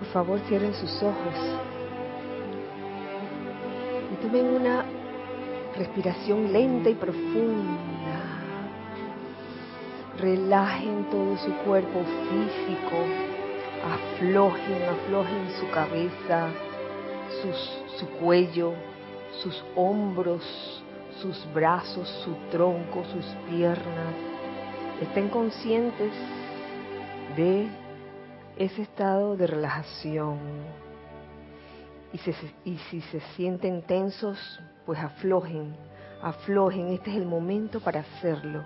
Por favor, cierren sus ojos y tomen una respiración lenta y profunda. Relajen todo su cuerpo físico, aflojen, aflojen su cabeza, su cuello, sus hombros, sus brazos, su tronco, sus piernas. Estén conscientes de ese estado de relajación. Y, si se sienten tensos, pues aflojen, aflojen. Este es el momento para hacerlo.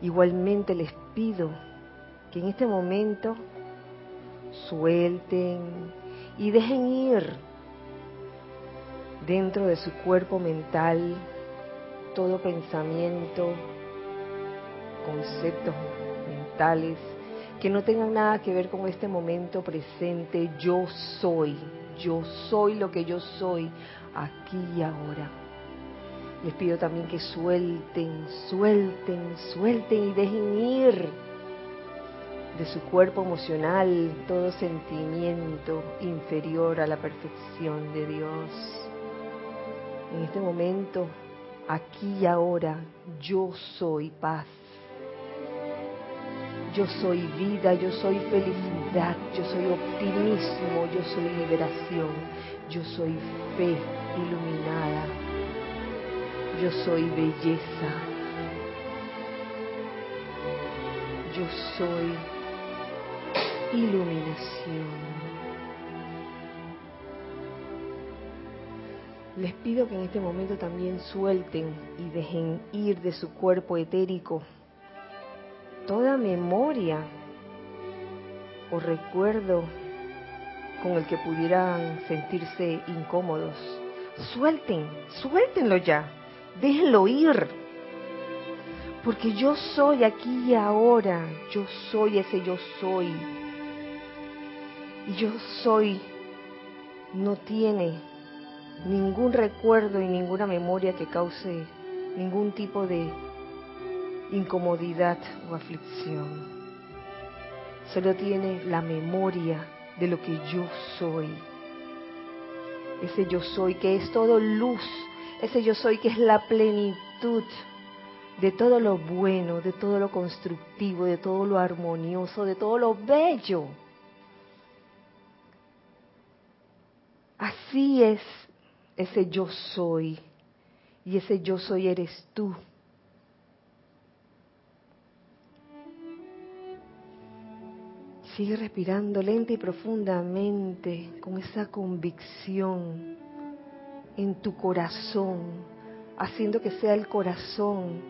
Igualmente les pido que en este momento suelten y dejen ir dentro de su cuerpo mental todo pensamiento, conceptos mentales que no tengan nada que ver con este momento presente. Yo soy, yo soy lo que yo soy aquí y ahora. Les pido también que suelten, suelten, suelten y dejen ir de su cuerpo emocional todo sentimiento inferior a la perfección de Dios. En este momento, aquí y ahora, yo soy paz. Yo soy vida, yo soy felicidad, yo soy optimismo, yo soy liberación, yo soy fe iluminada, yo soy belleza, yo soy iluminación. Les pido que en este momento también suelten y dejen ir de su cuerpo etérico toda memoria o recuerdo con el que pudieran sentirse incómodos. Suelten, suéltenlo ya, déjenlo ir. Porque yo soy aquí y ahora, yo soy ese yo soy. Y yo soy no tiene ningún recuerdo y ninguna memoria que cause ningún tipo de incomodidad o aflicción. Solo tiene la memoria de lo que yo soy. Ese yo soy que es todo luz. Ese yo soy que es la plenitud de todo lo bueno, de todo lo constructivo, de todo lo armonioso, de todo lo bello. Así es ese yo soy. Y ese yo soy eres tú. Sigue respirando lenta y profundamente con esa convicción en tu corazón, haciendo que sea el corazón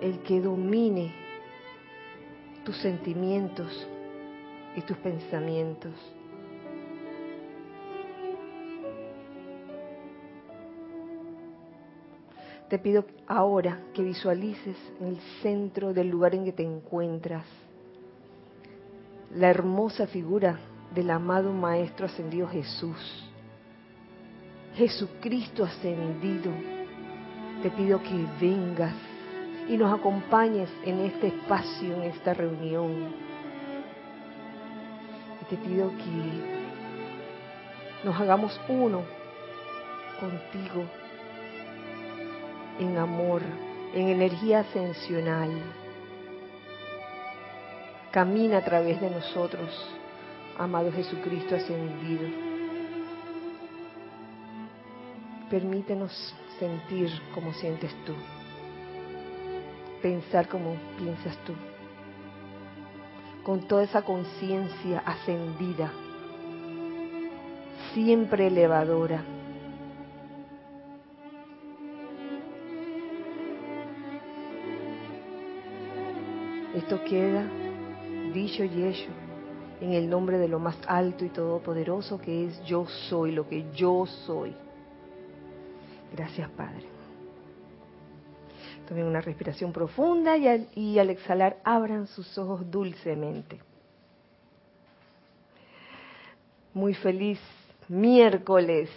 el que domine tus sentimientos y tus pensamientos. Te pido ahora que visualices en el centro del lugar en que te encuentras la hermosa figura del amado Maestro Ascendido Jesús. Jesucristo ascendido, te pido que vengas y nos acompañes en este espacio, en esta reunión. Y te pido que nos hagamos uno contigo en amor, en energía ascensional. Camina a través de nosotros, amado Jesucristo ascendido. Permítenos sentir como sientes tú, pensar como piensas tú, con toda esa conciencia ascendida, siempre elevadora Esto queda dicho y hecho en el nombre de lo más alto y todopoderoso que es yo soy, lo que yo soy. Gracias Padre. Tomen una respiración profunda y al, y al exhalar abran sus ojos dulcemente. Muy feliz miércoles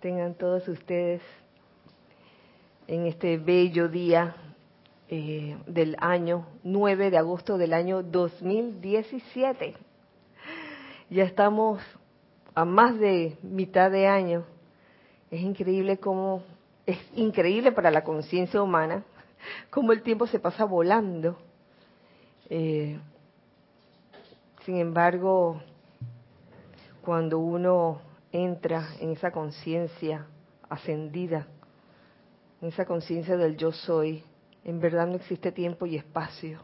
tengan todos ustedes en este bello día eh, del año 9 de agosto del año 2017. Ya estamos a más de mitad de año. Es increíble cómo, es increíble para la conciencia humana, cómo el tiempo se pasa volando. Eh, sin embargo, cuando uno entra en esa conciencia ascendida, en esa conciencia del yo soy, en verdad no existe tiempo y espacio.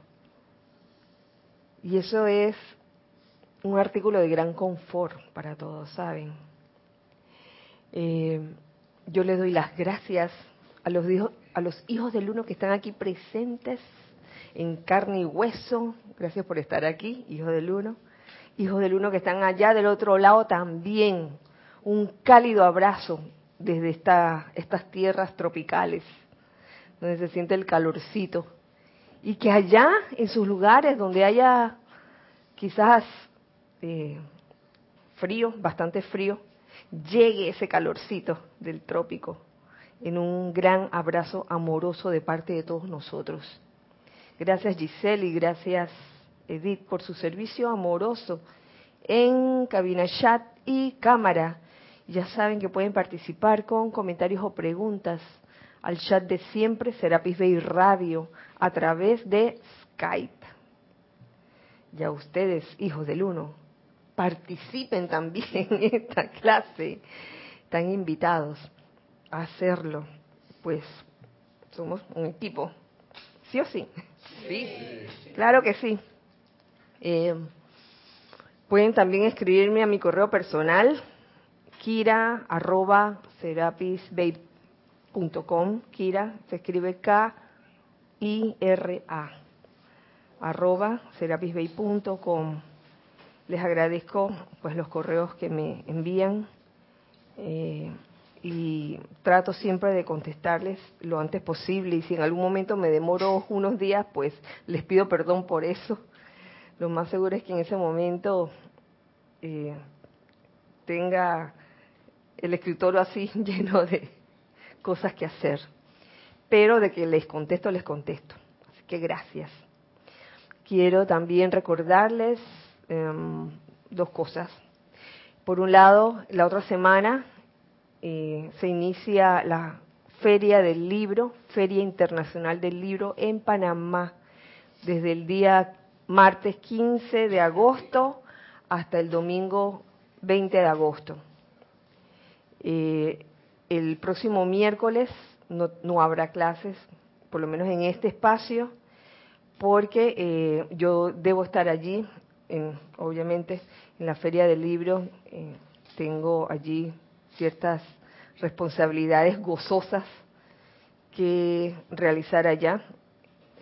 Y eso es un artículo de gran confort para todos, ¿saben? Eh, yo le doy las gracias a los, hijos, a los hijos del uno que están aquí presentes en carne y hueso. Gracias por estar aquí, hijos del uno. Hijos del uno que están allá del otro lado también. Un cálido abrazo desde estas tierras tropicales, donde se siente el calorcito. Y que allá, en sus lugares donde haya quizás eh, frío, bastante frío, llegue ese calorcito del trópico en un gran abrazo amoroso de parte de todos nosotros. Gracias Giselle y gracias Edith por su servicio amoroso en cabina chat y cámara. Ya saben que pueden participar con comentarios o preguntas al chat de siempre Serapis Bay Radio a través de Skype. Ya ustedes, hijos del uno, participen también en esta clase. Están invitados a hacerlo. Pues somos un equipo. ¿Sí o sí? Sí, claro que sí. Eh, pueden también escribirme a mi correo personal, kira arroba Kira se escribe K-I-R-A arroba serapisbay.com les agradezco pues los correos que me envían eh, y trato siempre de contestarles lo antes posible y si en algún momento me demoro unos días pues les pido perdón por eso. Lo más seguro es que en ese momento eh, tenga el escritorio así lleno de cosas que hacer pero de que les contesto les contesto así que gracias quiero también recordarles Em, dos cosas. Por un lado, la otra semana eh, se inicia la Feria del Libro, Feria Internacional del Libro en Panamá, desde el día martes 15 de agosto hasta el domingo 20 de agosto. Eh, el próximo miércoles no, no, habrá clases, por lo menos en este espacio, porque eh, yo debo estar allí obviamente en la feria del libro eh, tengo allí ciertas responsabilidades gozosas que realizar allá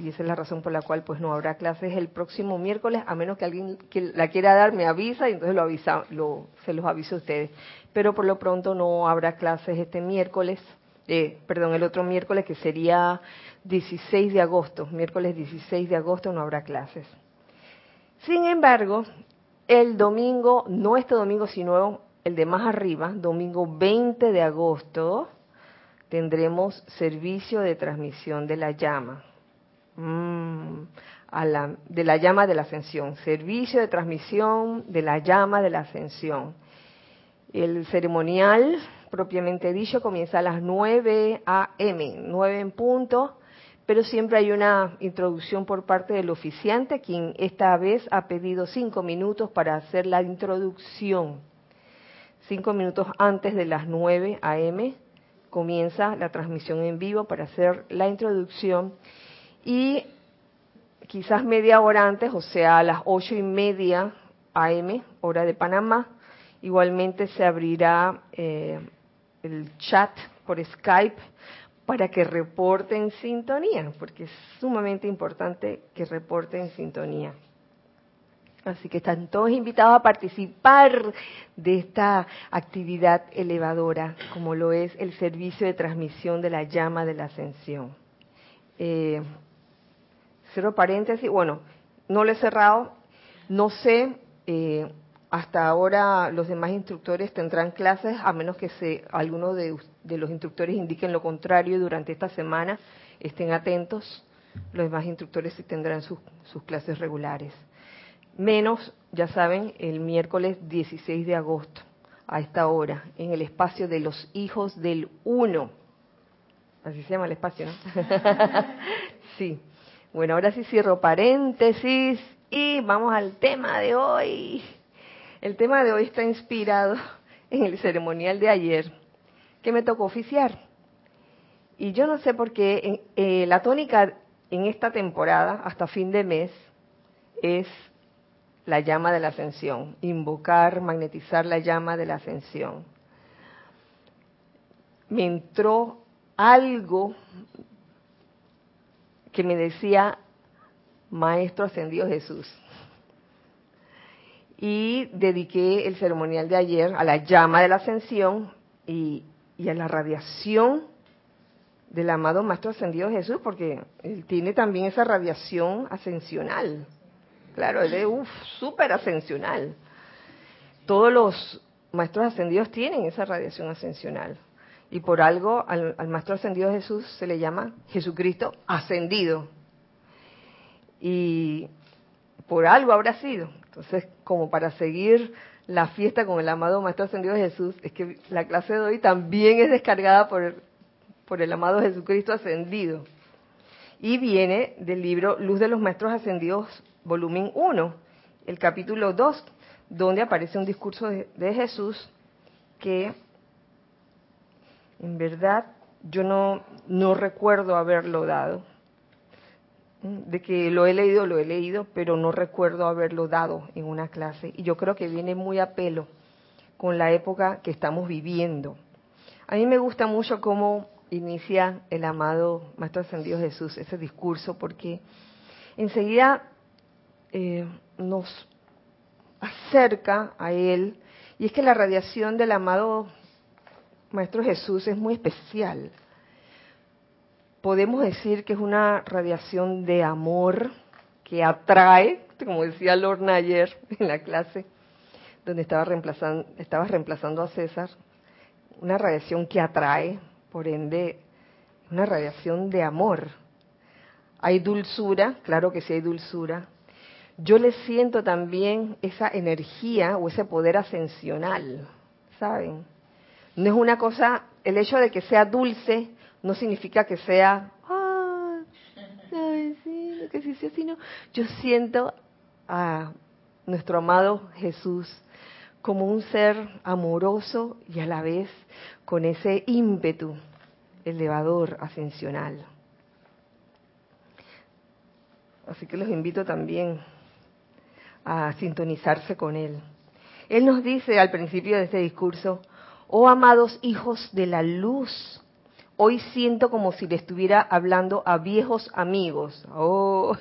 y esa es la razón por la cual pues no habrá clases el próximo miércoles a menos que alguien que la quiera dar me avisa y entonces lo avisa lo, se los aviso a ustedes. Pero por lo pronto no habrá clases este miércoles eh, perdón el otro miércoles que sería 16 de agosto. Miércoles 16 de agosto no habrá clases. Sin embargo, el domingo, no este domingo, sino el de más arriba, domingo 20 de agosto, tendremos servicio de transmisión de la llama. Mm, de la llama de la ascensión. Servicio de transmisión de la llama de la ascensión. El ceremonial, propiamente dicho, comienza a las 9 a.m., 9 en punto, pero siempre hay una introducción por parte del oficiante, quien esta vez ha pedido cinco minutos para hacer la introducción. Cinco minutos antes de las 9 a.m. comienza la transmisión en vivo para hacer la introducción y quizás media hora antes, o sea, a las ocho y media a.m., hora de Panamá, igualmente se abrirá eh, el chat por Skype para que reporten sintonía, porque es sumamente importante que reporten sintonía. Así que están todos invitados a participar de esta actividad elevadora, como lo es el servicio de transmisión de la llama de la ascensión. Eh, cero paréntesis, bueno, no lo he cerrado, no sé, eh, hasta ahora los demás instructores tendrán clases, a menos que se, alguno de, los instructores indiquen lo contrario durante esta semana. Estén atentos, los demás instructores sí tendrán sus, clases regulares. menos, ya saben, el miércoles 16 de agosto, a esta hora, en el espacio de los hijos del uno. Así se llama el espacio, ¿no? sí. Bueno, ahora sí cierro paréntesis y vamos al tema de hoy. El tema de hoy está inspirado en el ceremonial de ayer que me tocó oficiar. Y yo no sé por qué eh, la tónica en esta temporada, hasta fin de mes, es la llama de la ascensión, invocar, magnetizar la llama de la ascensión. Me entró algo que me decía, Maestro Ascendido Jesús. Y dediqué el ceremonial de ayer a la llama de la ascensión y, a la radiación del amado Maestro Ascendido Jesús, porque él tiene también esa radiación ascensional. Claro, él es súper ascensional. Todos los maestros ascendidos tienen esa radiación ascensional. Y por algo al, Maestro Ascendido Jesús se le llama Jesucristo ascendido. Y por algo habrá sido. Entonces, como para seguir la fiesta con el amado Maestro Ascendido Jesús, es que la clase de hoy también es descargada por, el amado Jesucristo ascendido. Y viene del libro Luz de los Maestros Ascendidos, volumen 1, el capítulo 2, donde aparece un discurso de Jesús que en verdad, yo no, no recuerdo haberlo dado. De que lo he leído, lo he leído, pero no recuerdo haberlo dado en una clase. Y yo creo que viene muy a pelo con la época que estamos viviendo. A mí me gusta mucho cómo inicia el amado Maestro Ascendido Jesús ese discurso, porque enseguida eh, nos acerca a Él, y es que la radiación del amado Maestro Jesús es muy especial. Podemos decir que es una radiación de amor que atrae, como decía Lorna ayer en la clase, donde estaba estaba reemplazando a César, una radiación que atrae, por ende, una radiación de amor. Hay dulzura, claro que sí hay dulzura. Yo le siento también esa energía o ese poder ascensional, ¿saben? No es una cosa, el hecho de que sea dulce no significa que sea, ah, sí, que sí, sí, yo siento a nuestro amado Jesús como un ser amoroso y a la vez con ese ímpetu elevador, ascensional. Así que los invito también a sintonizarse con Él. Él nos dice al principio de este discurso, Oh amados hijos de la luz, hoy siento como si le estuviera hablando a viejos amigos. Oh,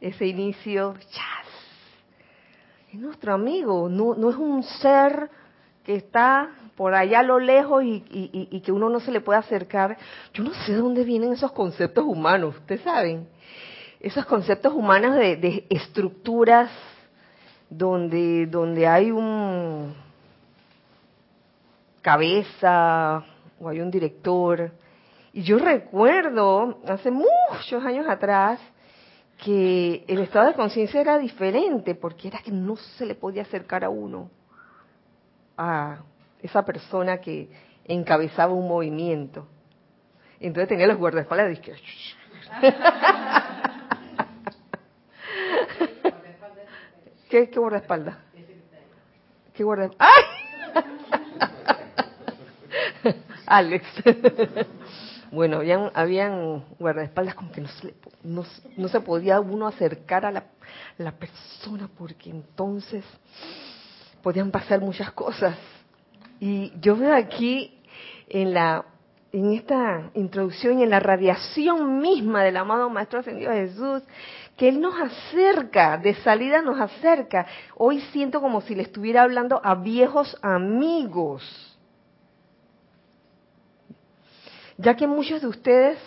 ese inicio, chas. Es nuestro amigo, no, no es un ser que está por allá a lo lejos y, que uno no se le puede acercar. Yo no sé de dónde vienen esos conceptos humanos, ustedes saben. Esos conceptos humanos de, de estructuras donde, donde hay un, cabeza o hay un director. Y yo recuerdo hace muchos años atrás que el estado de conciencia era diferente porque era que no se le podía acercar a uno a esa persona que encabezaba un movimiento. Entonces tenía los guardaespaldas y dije, ¿Qué, ¿Qué guardaespaldas? ¿Qué guardaespaldas? ¡Ay! Alex. bueno, habían, habían guardaespaldas como que no se, no, se podía uno acercar a la, la persona porque entonces podían pasar muchas cosas. Y yo veo aquí en la en esta introducción y en la radiación misma del amado Maestro Ascendido Jesús, que Él nos acerca, de salida nos acerca. Hoy siento como si le estuviera hablando a viejos amigos ya que muchos de ustedes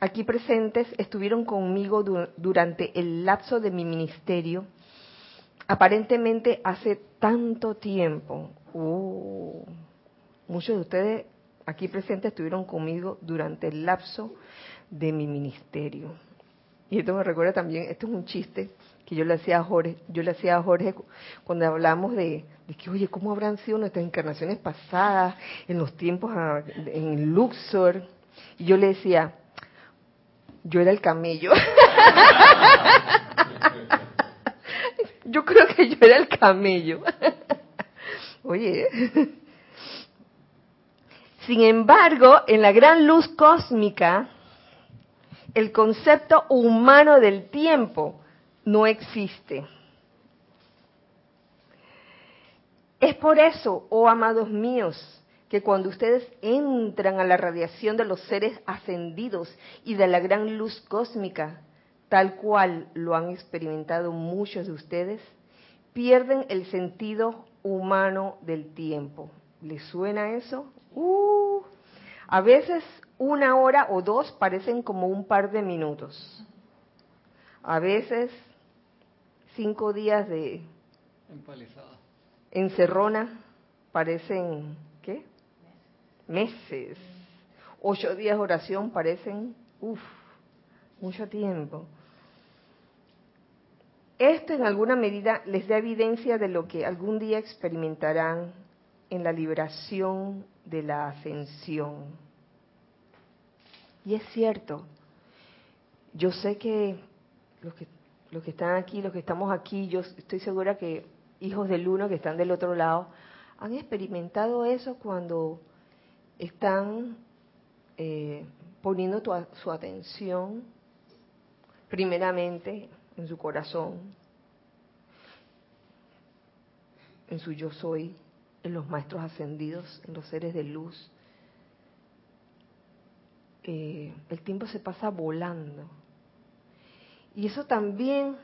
aquí presentes estuvieron conmigo durante el lapso de mi ministerio, aparentemente hace tanto tiempo. Uh, muchos de ustedes aquí presentes estuvieron conmigo durante el lapso de mi ministerio. Y esto me recuerda también, esto es un chiste que yo le hacía a Jorge, yo le hacía a Jorge cuando hablamos de, que, oye, ¿cómo habrán sido nuestras encarnaciones pasadas en los tiempos en Luxor? Y yo le decía, yo era el camello. yo creo que yo era el camello. oye. Sin embargo, en la gran luz cósmica, el concepto humano del tiempo no existe. Es por eso, oh amados míos, que cuando ustedes entran a la radiación de los seres ascendidos y de la gran luz cósmica, tal cual lo han experimentado muchos de ustedes, pierden el sentido humano del tiempo. ¿Les suena eso? Uh, a veces una hora o dos parecen como un par de minutos. A veces cinco días de encerrona parecen, ¿qué? Meses. Ocho días de oración parecen, uff, mucho tiempo. Esto en alguna medida les da evidencia de lo que algún día experimentarán en la liberación de la ascensión. Y es cierto, yo sé que los que los que están aquí, los que estamos aquí, yo estoy segura que hijos del uno que están del otro lado, han experimentado eso cuando están eh, poniendo su atención primeramente en su corazón, en su yo soy, en los maestros ascendidos, en los seres de luz. Eh, el tiempo se pasa volando y eso también,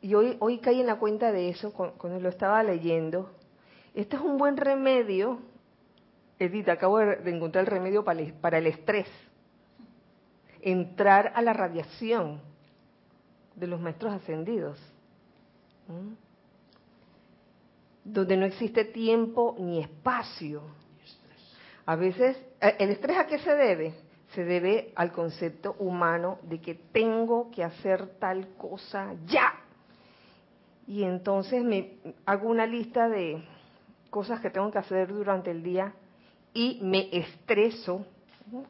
y hoy, hoy caí en la cuenta de eso cuando lo estaba leyendo, este es un buen remedio, Edith, acabo de, encontrar el remedio para el, para el estrés, entrar a la radiación de los maestros ascendidos, donde no existe tiempo ni espacio. A veces, eh, ¿el estrés a qué se debe? Se debe al concepto humano de que tengo que hacer tal cosa ya. Y entonces me hago una lista de cosas que tengo que hacer durante el día y me estreso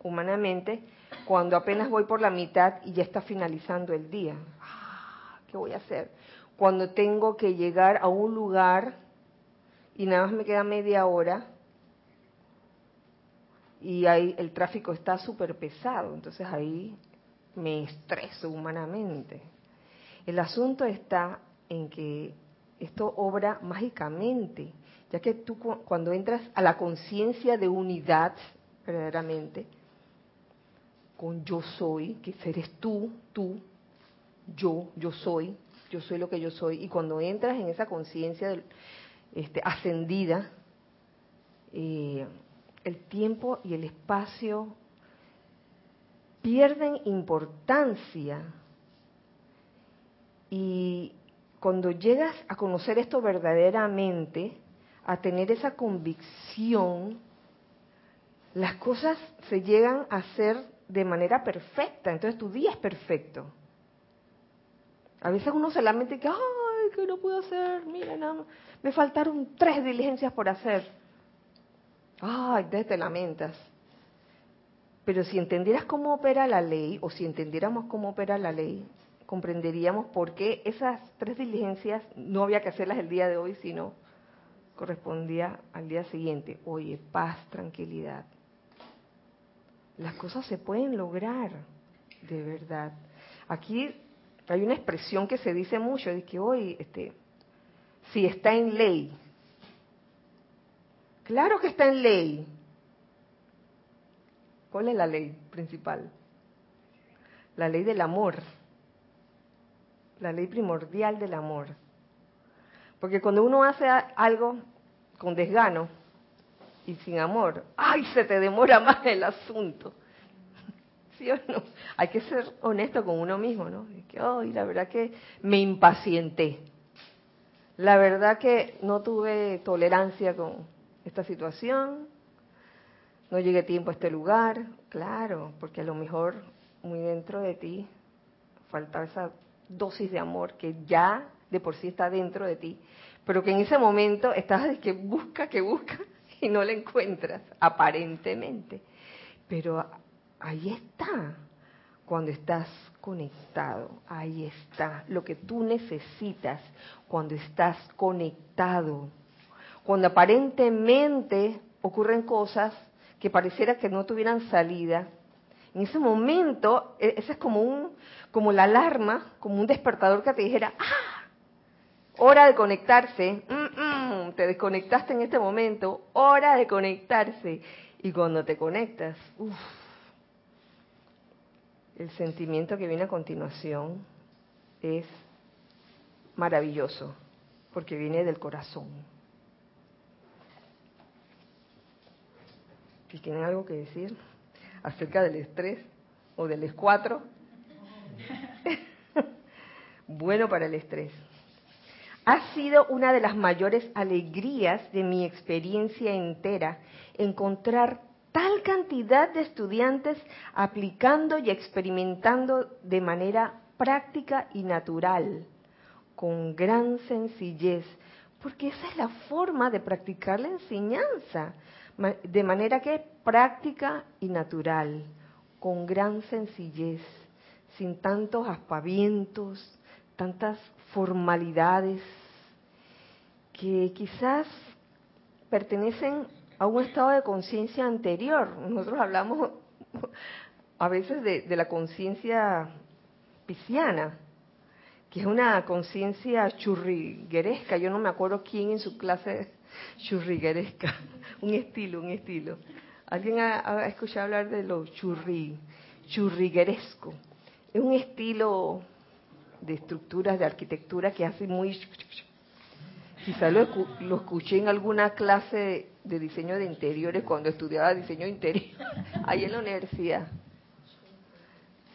humanamente cuando apenas voy por la mitad y ya está finalizando el día. Ah, ¿Qué voy a hacer? Cuando tengo que llegar a un lugar y nada más me queda media hora y ahí el tráfico está súper pesado, entonces ahí me estreso humanamente. El asunto está en que esto obra mágicamente, ya que tú cuando entras a la conciencia de unidad, verdaderamente, con yo soy, que eres tú, tú, yo, yo soy, yo soy lo que yo soy, y cuando entras en esa conciencia este, ascendida, eh, el tiempo y el espacio pierden importancia. Y cuando llegas a conocer esto verdaderamente, a tener esa convicción, las cosas se llegan a hacer de manera perfecta. Entonces tu día es perfecto. A veces uno se lamenta que, ay, que no puedo hacer, mira, nada, me faltaron tres diligencias por hacer. Ay, te lamentas. Pero si entendieras cómo opera la ley, o si entendiéramos cómo opera la ley, comprenderíamos por qué esas tres diligencias no había que hacerlas el día de hoy, sino correspondía al día siguiente. Oye, paz, tranquilidad. Las cosas se pueden lograr, de verdad. Aquí hay una expresión que se dice mucho, de que hoy, este, si está en ley, Claro que está en ley. ¿Cuál es la ley principal? La ley del amor. La ley primordial del amor. Porque cuando uno hace algo con desgano y sin amor, ¡ay! Se te demora más el asunto. ¿Sí o no? Hay que ser honesto con uno mismo, ¿no? que, ¡ay! La verdad que me impacienté. La verdad que no tuve tolerancia con, esta situación, no llegué tiempo a este lugar, claro, porque a lo mejor muy dentro de ti falta esa dosis de amor que ya de por sí está dentro de ti, pero que en ese momento estás que busca, que busca y no la encuentras, aparentemente. Pero ahí está, cuando estás conectado, ahí está, lo que tú necesitas cuando estás conectado. Cuando aparentemente ocurren cosas que pareciera que no tuvieran salida, en ese momento, e, ese es como un, como la alarma, como un despertador que te dijera, ¡ah! Hora de conectarse. Te desconectaste en este momento. Hora de conectarse. Y cuando te conectas, uff, el sentimiento que viene a continuación es maravilloso, porque viene del corazón. ¿Y tienen algo que decir acerca del estrés o del escuatro? bueno para el estrés. Ha sido una de las mayores alegrías de mi experiencia entera encontrar tal cantidad de estudiantes aplicando y experimentando de manera práctica y natural, con gran sencillez, porque esa es la forma de practicar la enseñanza, de manera que práctica y natural, con gran sencillez, sin tantos aspavientos, tantas formalidades que quizás pertenecen a un estado de conciencia anterior. Nosotros hablamos a veces de, la conciencia pisciana, que es una conciencia churrigueresca. Yo no me acuerdo quién en su clase churrigueresca, un estilo, un estilo. ¿Alguien ha, escuchado hablar de lo churri, churrigueresco? Es un estilo de estructuras de arquitectura que hace muy... Quizá lo, lo escuché en alguna clase de diseño de interiores cuando estudiaba diseño interior, ahí en la universidad.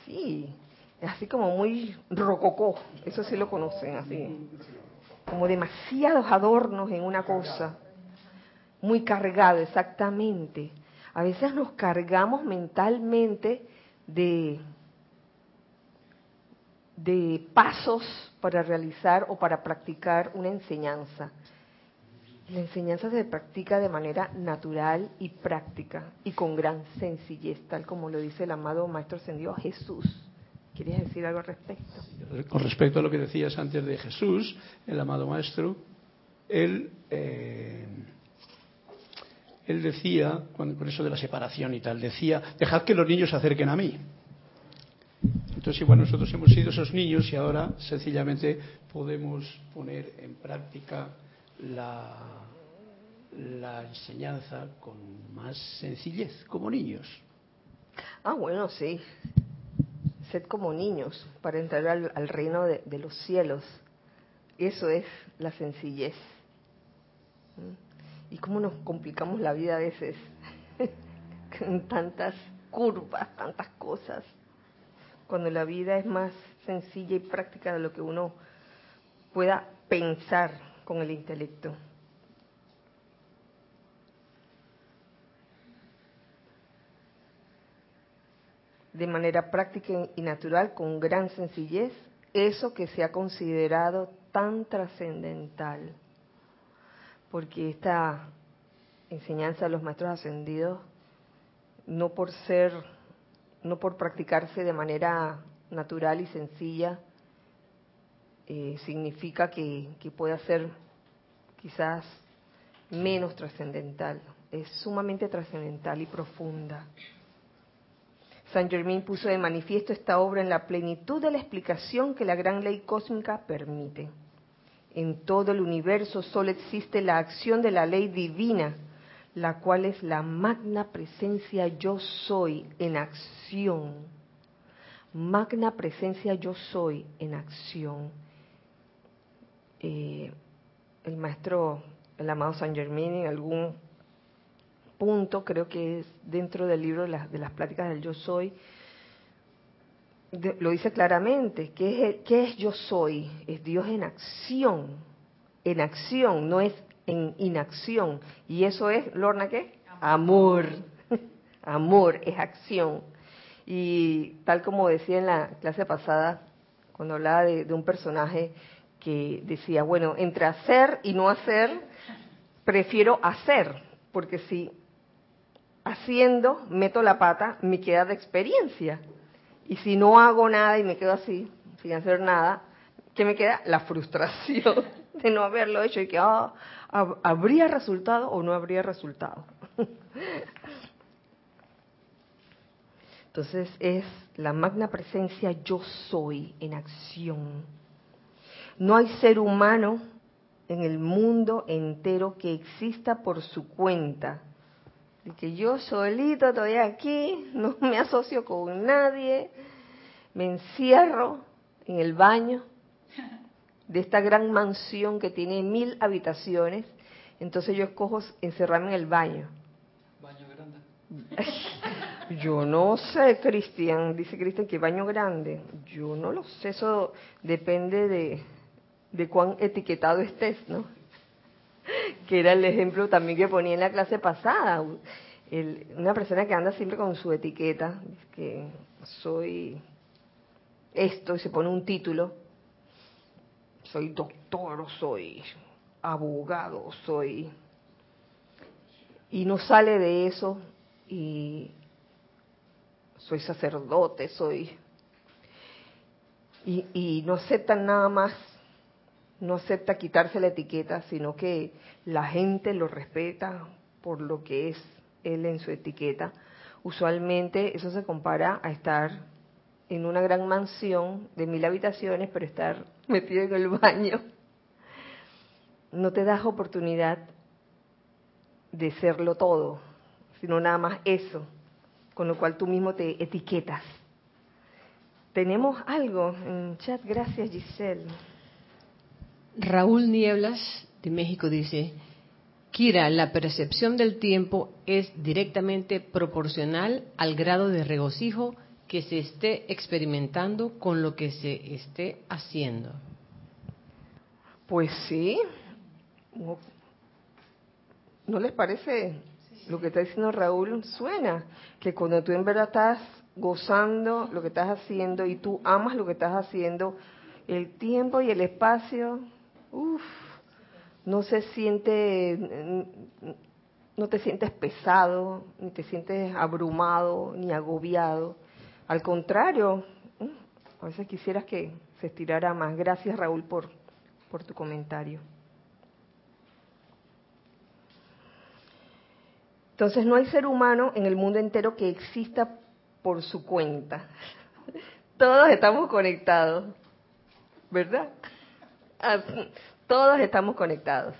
Sí, así como muy rococó, eso sí lo conocen, así. Como demasiados adornos en una cosa, muy cargado, exactamente. A veces nos cargamos mentalmente de, de pasos para realizar o para practicar una enseñanza. La enseñanza se practica de manera natural y práctica y con gran sencillez, tal como lo dice el amado Maestro Ascendido Jesús. ¿Quieres decir algo al respecto? Con respecto a lo que decías antes de Jesús, el amado Maestro, él, eh, él decía, con, con eso de la separación y tal, decía, dejad que los niños se acerquen a mí. Entonces, igual nosotros hemos sido esos niños y ahora sencillamente podemos poner en práctica la, la enseñanza con más sencillez, como niños. Ah, bueno, sí. Sed como niños para entrar al, reino de, los cielos. Eso es la sencillez. ¿Mm? ¿Y cómo nos complicamos la vida a veces? con tantas curvas, tantas cosas. Cuando la vida es más sencilla y práctica de lo que uno pueda pensar con el intelecto. De manera práctica y natural, con gran sencillez, eso que se ha considerado tan trascendental. Porque esta enseñanza de los maestros ascendidos, no por ser, no por practicarse de manera natural y sencilla, eh, significa que, que pueda ser quizás menos trascendental. Es sumamente trascendental y profunda. Saint Germain puso de manifiesto esta obra en la plenitud de la explicación que la gran ley cósmica permite. En todo el universo solo existe la acción de la ley divina, la cual es la magna presencia yo soy en acción. Magna presencia yo soy en acción eh, el maestro, el amado San Germain, en algún punto, creo que es dentro del libro de las, de las pláticas del yo soy, lo dice claramente, ¿qué es, ¿qué es yo soy? Es Dios en acción, en acción, no es en inacción. Y eso es, Lorna, ¿qué? Amor. Amor es acción. Y tal como decía en la clase pasada, cuando hablaba de un personaje que decía, bueno, entre hacer y no hacer, prefiero hacer, porque si haciendo meto la pata, me queda de experiencia. Y si no hago nada y me quedo así, sin hacer nada, ¿qué me queda? La frustración de no haberlo hecho y que ah, habría resultado o no habría resultado. Entonces es la magna presencia yo soy en acción. No hay ser humano en el mundo entero que exista por su cuenta. Y que yo solito estoy aquí, no me asocio con nadie, me encierro en el baño de esta gran mansión que tiene mil habitaciones. Entonces yo escojo encerrarme en el baño. Baño grande. Yo no sé, Cristian, dice Cristian que baño grande. Yo no lo sé, eso depende de, de cuán etiquetado estés, ¿no? Que era el ejemplo también que ponía en la clase pasada. una persona que anda siempre con su etiqueta, que soy esto y se pone un título. Soy doctor, soy abogado, soy... Y no sale de eso y soy sacerdote, soy... Y, no acepta nada más, no acepta quitarse la etiqueta, sino que la gente lo respeta por lo que es él en su etiqueta. Usualmente eso se compara a estar en una gran mansión de mil habitaciones, pero estar metido en el baño. No te das oportunidad de serlo todo, sino nada más eso con lo cual tú mismo te etiquetas. Tenemos algo en chat, gracias Giselle. Raúl Nieblas de México dice, Kira, la percepción del tiempo es directamente proporcional al grado de regocijo que se esté experimentando con lo que se esté haciendo. Pues sí. ¿No les parece lo que está diciendo Raúl suena, que cuando tú en verdad estás gozando lo que estás haciendo y tú amas lo que estás haciendo, el tiempo y el espacio, uff, no se siente, no te sientes pesado, ni te sientes abrumado, ni agobiado. Al contrario, a veces quisieras que se estirara más. Gracias Raúl por, por tu comentario. Entonces no hay ser humano en el mundo entero que exista por su cuenta. Todos estamos conectados, ¿verdad? Todos estamos conectados.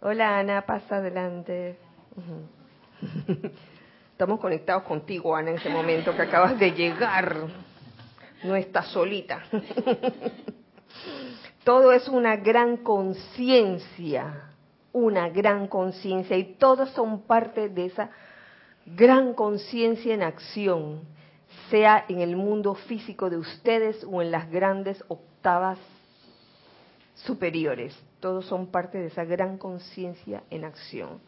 Hola Ana, pasa adelante. Estamos conectados contigo, Ana, en ese momento que acabas de llegar. No estás solita. Todo es una gran conciencia una gran conciencia y todos son parte de esa gran conciencia en acción, sea en el mundo físico de ustedes o en las grandes octavas superiores. Todos son parte de esa gran conciencia en acción.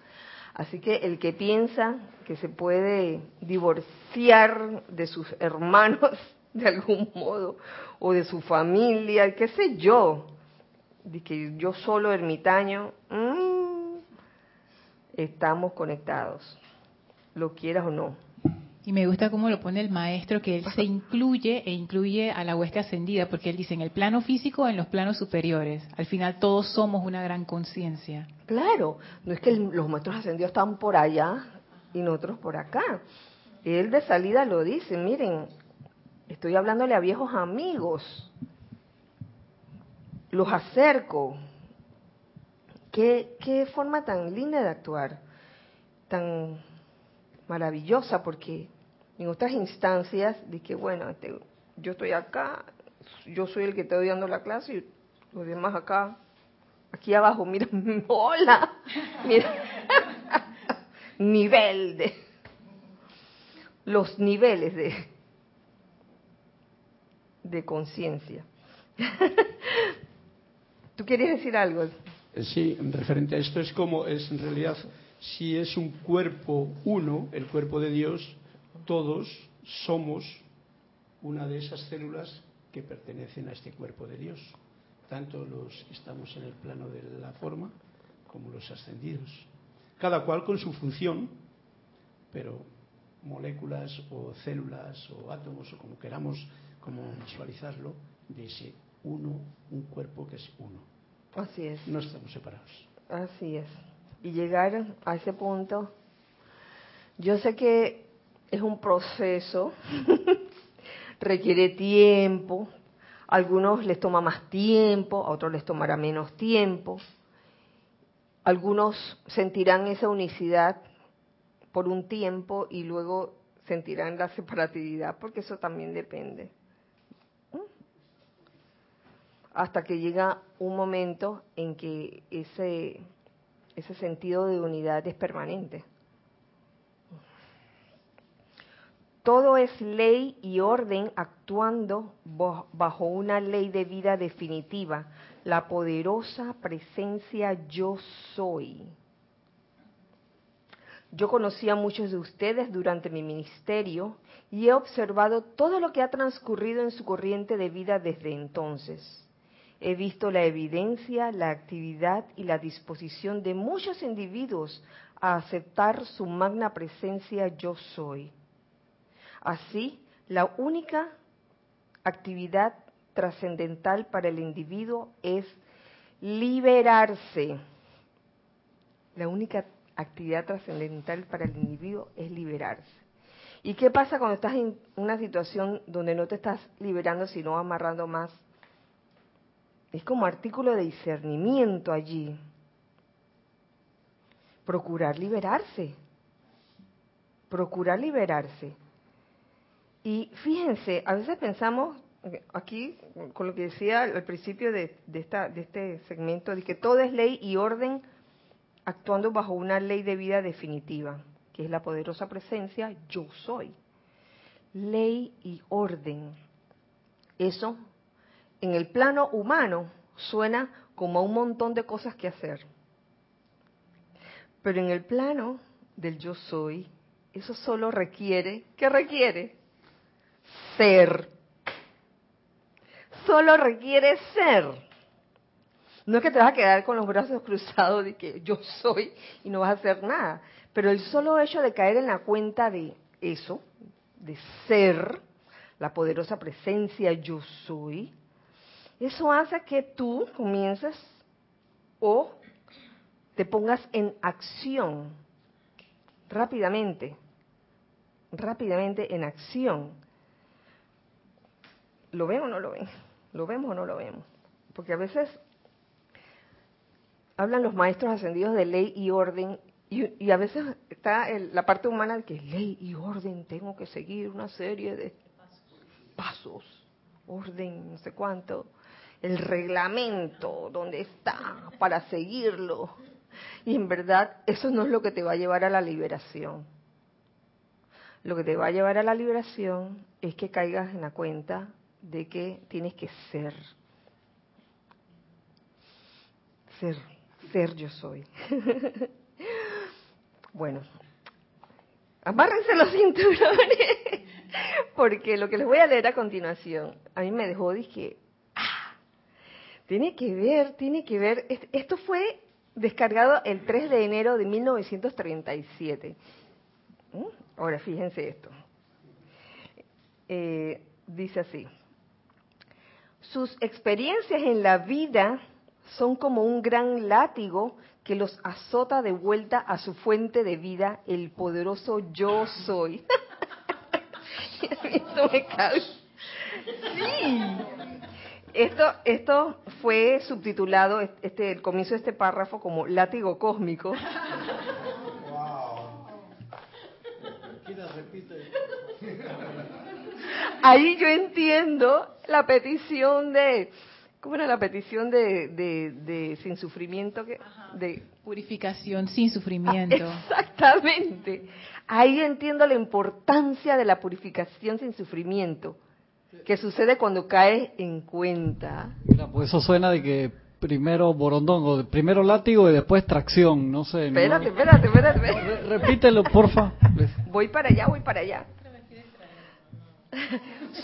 Así que el que piensa que se puede divorciar de sus hermanos de algún modo o de su familia, qué sé yo, de que yo solo ermitaño, mmm, estamos conectados, lo quieras o no. Y me gusta cómo lo pone el maestro, que él se incluye e incluye a la hueste ascendida, porque él dice en el plano físico, en los planos superiores. Al final todos somos una gran conciencia. Claro, no es que los maestros ascendidos están por allá y nosotros por acá. Él de salida lo dice, miren, estoy hablándole a viejos amigos, los acerco, Qué, forma tan linda de actuar, tan maravillosa, porque en otras instancias de que, bueno, este, yo estoy acá, yo soy el que estoy dando la clase y los demás acá, aquí abajo, mira, hola, mira, nivel de, los niveles de, de conciencia. ¿Tú querías decir algo? Eh, sí, referente a esto es como es en realidad, si es un cuerpo uno, el cuerpo de Dios, todos somos una de esas células que pertenecen a este cuerpo de Dios. tanto los que estamos en el plano de la forma como los ascendidos. Cada cual con su función, pero moléculas o células o átomos o como queramos como visualizarlo de ese uno, un cuerpo que es uno. Así es. No estamos separados. Así es. Y llegar a ese punto, yo sé que es un proceso, requiere tiempo, a algunos les toma más tiempo, a otros les tomará menos tiempo, algunos sentirán esa unicidad por un tiempo y luego sentirán la separatividad, porque eso también depende. Hasta que llega un momento en que ese, ese sentido de unidad es permanente. Todo es ley y orden actuando bajo una ley de vida definitiva, la poderosa presencia yo soy. Yo conocí a muchos de ustedes durante mi ministerio y he observado todo lo que ha transcurrido en su corriente de vida desde entonces. He visto la evidencia, la actividad y la disposición de muchos individuos a aceptar su magna presencia yo soy. Así, la única actividad trascendental para el individuo es liberarse. La única actividad trascendental para el individuo es liberarse. ¿Y qué pasa cuando estás en una situación donde no te estás liberando, sino amarrando más? Es como artículo de discernimiento allí. Procurar liberarse. Procurar liberarse. Y fíjense, a veces pensamos aquí, con lo que decía al principio de, esta, de este segmento, de que todo es ley y orden actuando bajo una ley de vida definitiva, que es la poderosa presencia yo soy. Ley y orden. Eso, en el plano humano, suena como a un montón de cosas que hacer. Pero en el plano del yo soy, eso solo requiere, ¿qué requiere? Ser. Solo requiere ser. No es que te vas a quedar con los brazos cruzados de que yo soy y no vas a hacer nada. Pero el solo hecho de caer en la cuenta de eso, de ser, la poderosa presencia yo soy, eso hace que tú comiences o te pongas en acción rápidamente, rápidamente en acción ¿Lo ven o no lo ven? ¿Lo vemos o no lo vemos? Porque a veces hablan los maestros ascendidos de ley y orden y, a veces está la parte humana de que ley y orden, tengo que seguir una serie de pasos, orden, no sé cuánto, el reglamento, ¿dónde está? Para seguirlo. Y en verdad eso no es lo que te va a llevar a la liberación. Lo que te va a llevar a la liberación es que caigas en la cuenta de que tienes que ser. Ser, ser yo soy. bueno, amárrense los cinturones, porque lo que les voy a leer a continuación, a mí me dejó, dije, ah, tiene que ver, tiene que ver, esto fue descargado el 3 de enero de 1937. ¿Mm? Ahora, fíjense esto. Eh, dice así. Sus experiencias en la vida son como un gran látigo que los azota de vuelta a su fuente de vida, el poderoso yo soy. esto me Sí. Esto, esto fue subtitulado, este, el comienzo de este párrafo, como látigo cósmico. Wow. repite? Ahí yo entiendo la petición de, ¿cómo era la petición de, de, sin sufrimiento? Que, de Purificación sin sufrimiento. exactamente. Ahí entiendo la importancia de la purificación sin sufrimiento, que sucede cuando cae en cuenta. pues eso suena de que primero borondongo, primero látigo y después tracción, no sé. Espérate, espérate, espérate. Repítelo, porfa. Voy para allá, voy para allá.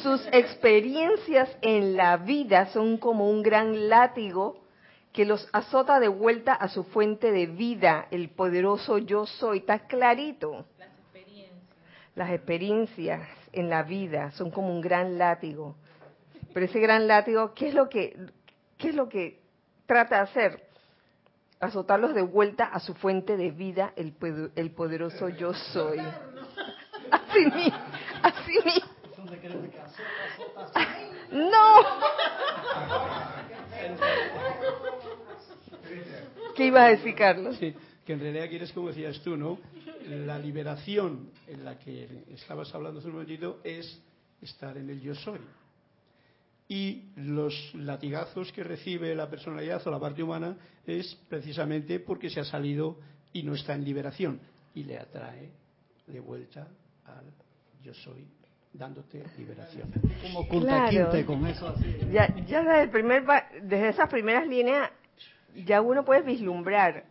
Sus experiencias en la vida son como un gran látigo que los azota de vuelta a su fuente de vida, el poderoso yo soy. Está clarito. Las experiencias. Las experiencias en la vida son como un gran látigo. Pero ese gran látigo, ¿qué es lo que, qué es lo que trata de hacer? Azotarlos de vuelta a su fuente de vida, el, el poderoso yo soy. Así mismo, así mismo. No. ¿Qué iba a decir, Carlos? Sí, que en realidad quieres, como decías tú, ¿no? La liberación en la que estabas hablando hace un momentito es estar en el yo soy. Y los latigazos que recibe la personalidad o la parte humana es precisamente porque se ha salido y no está en liberación y le atrae de vuelta al yo soy dándote liberación. Como claro. con eso así. Ya, ya desde, el primer, desde esas primeras líneas ya uno puede vislumbrar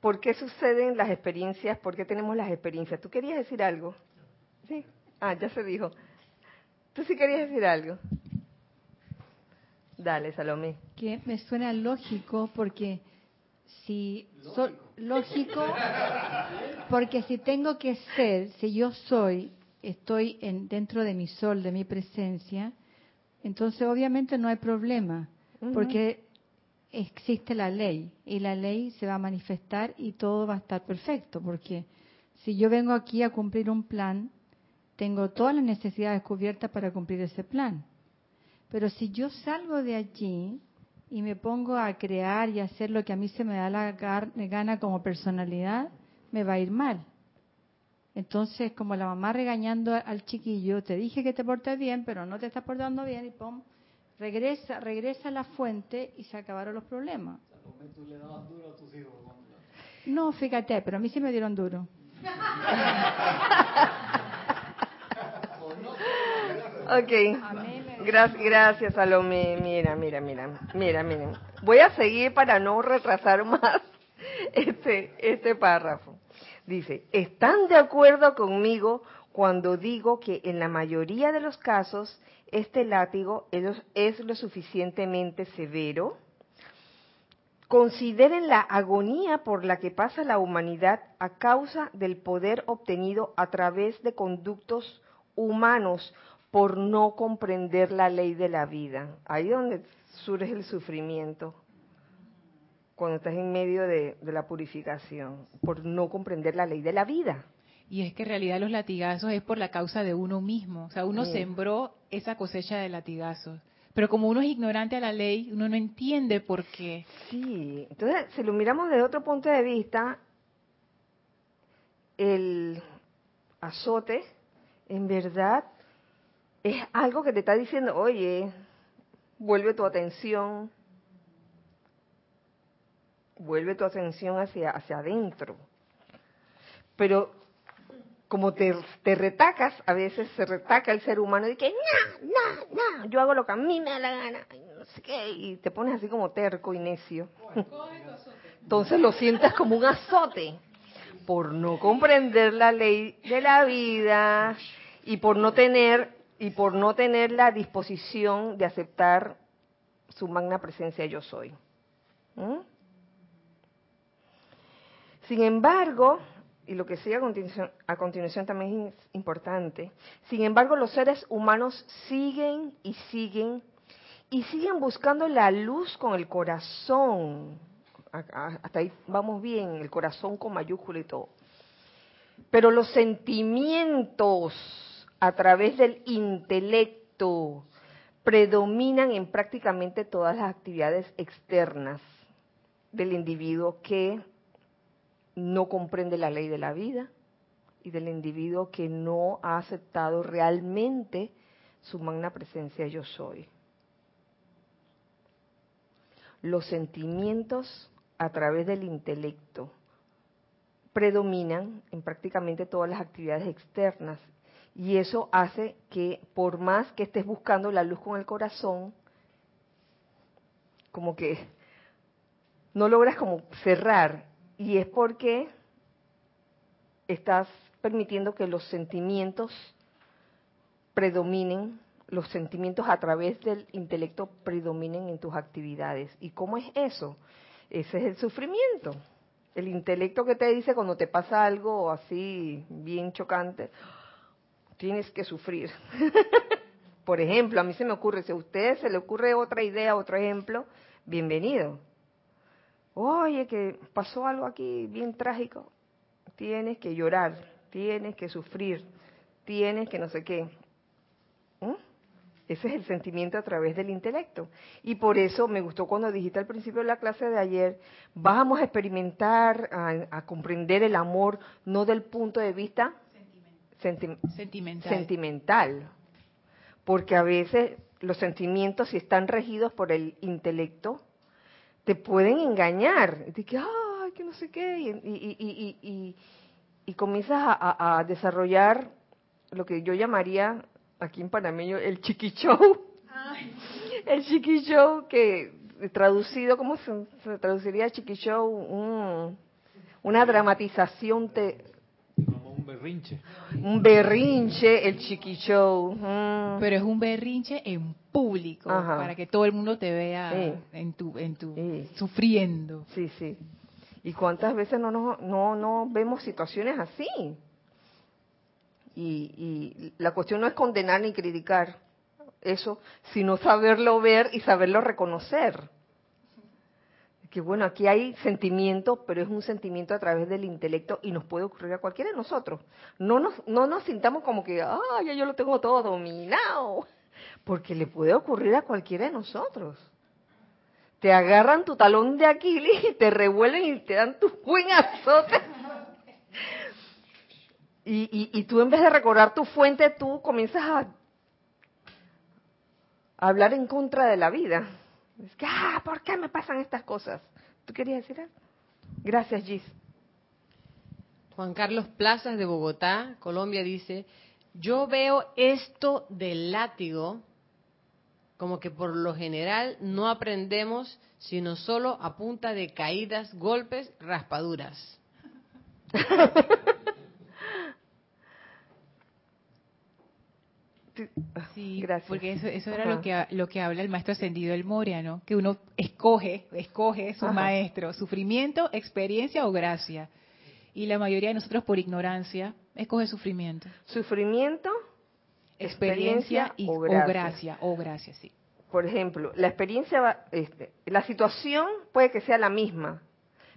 por qué suceden las experiencias, por qué tenemos las experiencias. ¿Tú querías decir algo? Sí. Ah, ya se dijo. ¿Tú sí querías decir algo? Dale, Salomé. Que me suena lógico porque si lógico porque si tengo que ser, si yo soy, estoy en, dentro de mi sol, de mi presencia, entonces obviamente no hay problema, porque existe la ley y la ley se va a manifestar y todo va a estar perfecto, porque si yo vengo aquí a cumplir un plan, tengo todas las necesidades cubiertas para cumplir ese plan. Pero si yo salgo de allí y me pongo a crear y hacer lo que a mí se me da la gana como personalidad, me va a ir mal. Entonces, como la mamá regañando al chiquillo, te dije que te portes bien, pero no te estás portando bien y pum, regresa, regresa a la fuente y se acabaron los problemas. No, fíjate, pero a mí sí me dieron duro. ok. Gracias, gracias, Salomé. Mira, mira, mira, mira, miren. Voy a seguir para no retrasar más este, este párrafo. Dice, ¿están de acuerdo conmigo cuando digo que en la mayoría de los casos este látigo es lo suficientemente severo? Consideren la agonía por la que pasa la humanidad a causa del poder obtenido a través de conductos humanos por no comprender la ley de la vida. Ahí donde surge el sufrimiento, cuando estás en medio de, la purificación, por no comprender la ley de la vida. Y es que en realidad los latigazos es por la causa de uno mismo. O sea, uno sembró esa cosecha de latigazos. Pero como uno es ignorante a la ley, uno no entiende por qué. Sí, entonces si lo miramos desde otro punto de vista, el azote en verdad es algo que te está diciendo, oye, vuelve tu atención, vuelve tu atención hacia, hacia adentro. Pero como te, te, retacas, a veces se retaca el ser humano y que, no, no, no, yo hago lo que a mí me da la gana, no sé qué, y te pones así como terco y necio. Entonces lo sientes como un azote por no comprender la ley de la vida y por no tener y por no tener la disposición de aceptar su magna presencia yo soy. ¿Mm? Sin embargo, y lo que sigue a continuación, también es importante, sin embargo los seres humanos siguen y siguen y siguen buscando la luz con el corazón. Hasta ahí vamos bien, el corazón con mayúscula y todo. Pero los sentimientos a través del intelecto predominan en prácticamente todas las actividades externas del individuo que no comprende la ley de la vida y del individuo que no ha aceptado realmente su magna presencia yo soy. Los sentimientos a través del intelecto predominan en prácticamente todas las actividades externas y eso hace que por más que estés buscando la luz con el corazón, como que no logras como cerrar. Y es porque estás permitiendo que los sentimientos predominen, los sentimientos a través del intelecto predominen en tus actividades. ¿Y cómo es eso? Ese es el sufrimiento. El intelecto que te dice cuando te pasa algo así bien chocante, tienes que sufrir. Por ejemplo, a mí se me ocurre, si a usted se le ocurre otra idea, otro ejemplo, bienvenido. Oye, que pasó algo aquí bien trágico. Tienes que llorar, tienes que sufrir, tienes que no sé qué. ¿Mm? Ese es el sentimiento a través del intelecto. Y por eso me gustó cuando dijiste al principio de la clase de ayer, vamos a experimentar, a, comprender el amor no del punto de vista sentimental. sentimental. Porque a veces los sentimientos, si están regidos por el intelecto, te pueden engañar. Y que, ay, que no sé qué. Y, y, comienzas a, desarrollar lo que yo llamaría aquí en panameño el chiqui show. El chiqui show que traducido, ¿cómo se, traduciría chiqui show? una dramatización te, berrinche. Un berrinche, el chiqui show. Pero es un berrinche en público, para que todo el mundo te vea en tu, en tu sufriendo. Sí, sí. ¿Y cuántas veces no, no, no, no vemos situaciones así? Y, y la cuestión no es condenar ni criticar eso, sino saberlo ver y saberlo reconocer que bueno, aquí hay sentimiento, pero es un sentimiento a través del intelecto y nos puede ocurrir a cualquiera de nosotros. No nos, no nos sintamos como que, ah, ya yo lo tengo todo dominado, porque le puede ocurrir a cualquiera de nosotros. Te agarran tu talón de Aquiles y te revuelven y te dan tu buen azote. Y, y, y tú en vez de recordar tu fuente, tú comienzas a hablar en contra de la vida es que, ah, ¿por qué me pasan estas cosas? ¿Tú querías decir algo? Gracias, Gis. Juan Carlos Plazas de Bogotá, Colombia, dice, yo veo esto del látigo como que por lo general no aprendemos sino solo a punta de caídas, golpes, raspaduras. Sí, porque eso, eso era lo que, lo que habla el maestro ascendido el Moria, ¿no? Que uno escoge, escoge su maestro, sufrimiento, experiencia o gracia. Y la mayoría de nosotros por ignorancia escoge sufrimiento. Sufrimiento, experiencia, y, o, gracia. o gracia. sí. Por ejemplo, la experiencia, va, este, la situación puede que sea la misma,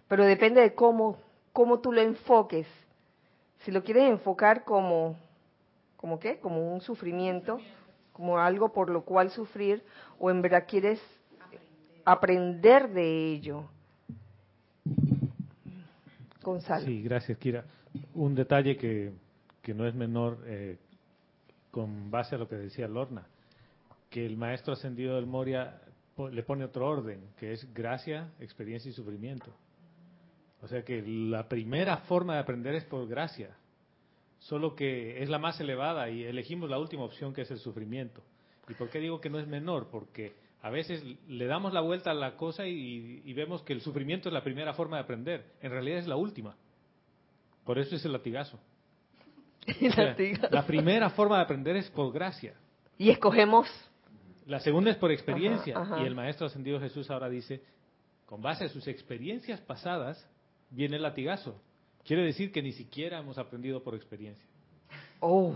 pero depende de cómo, cómo tú lo enfoques. Si lo quieres enfocar como como qué, como un sufrimiento, como algo por lo cual sufrir, o en verdad quieres aprender, de ello. Gonzalo. Sí, gracias, Kira. Un detalle que, que no es menor eh, con base a lo que decía Lorna, que el maestro ascendido del Moria le pone otro orden, que es gracia, experiencia y sufrimiento. O sea que la primera forma de aprender es por gracia solo que es la más elevada y elegimos la última opción que es el sufrimiento. ¿Y por qué digo que no es menor? Porque a veces le damos la vuelta a la cosa y, vemos que el sufrimiento es la primera forma de aprender. En realidad es la última. Por eso es el latigazo. la primera forma de aprender es por gracia. Y escogemos. La segunda es por experiencia. Y el Maestro Ascendido Jesús ahora dice, con base a sus experiencias pasadas, viene el latigazo. Quiere decir que ni siquiera hemos aprendido por experiencia. Oh.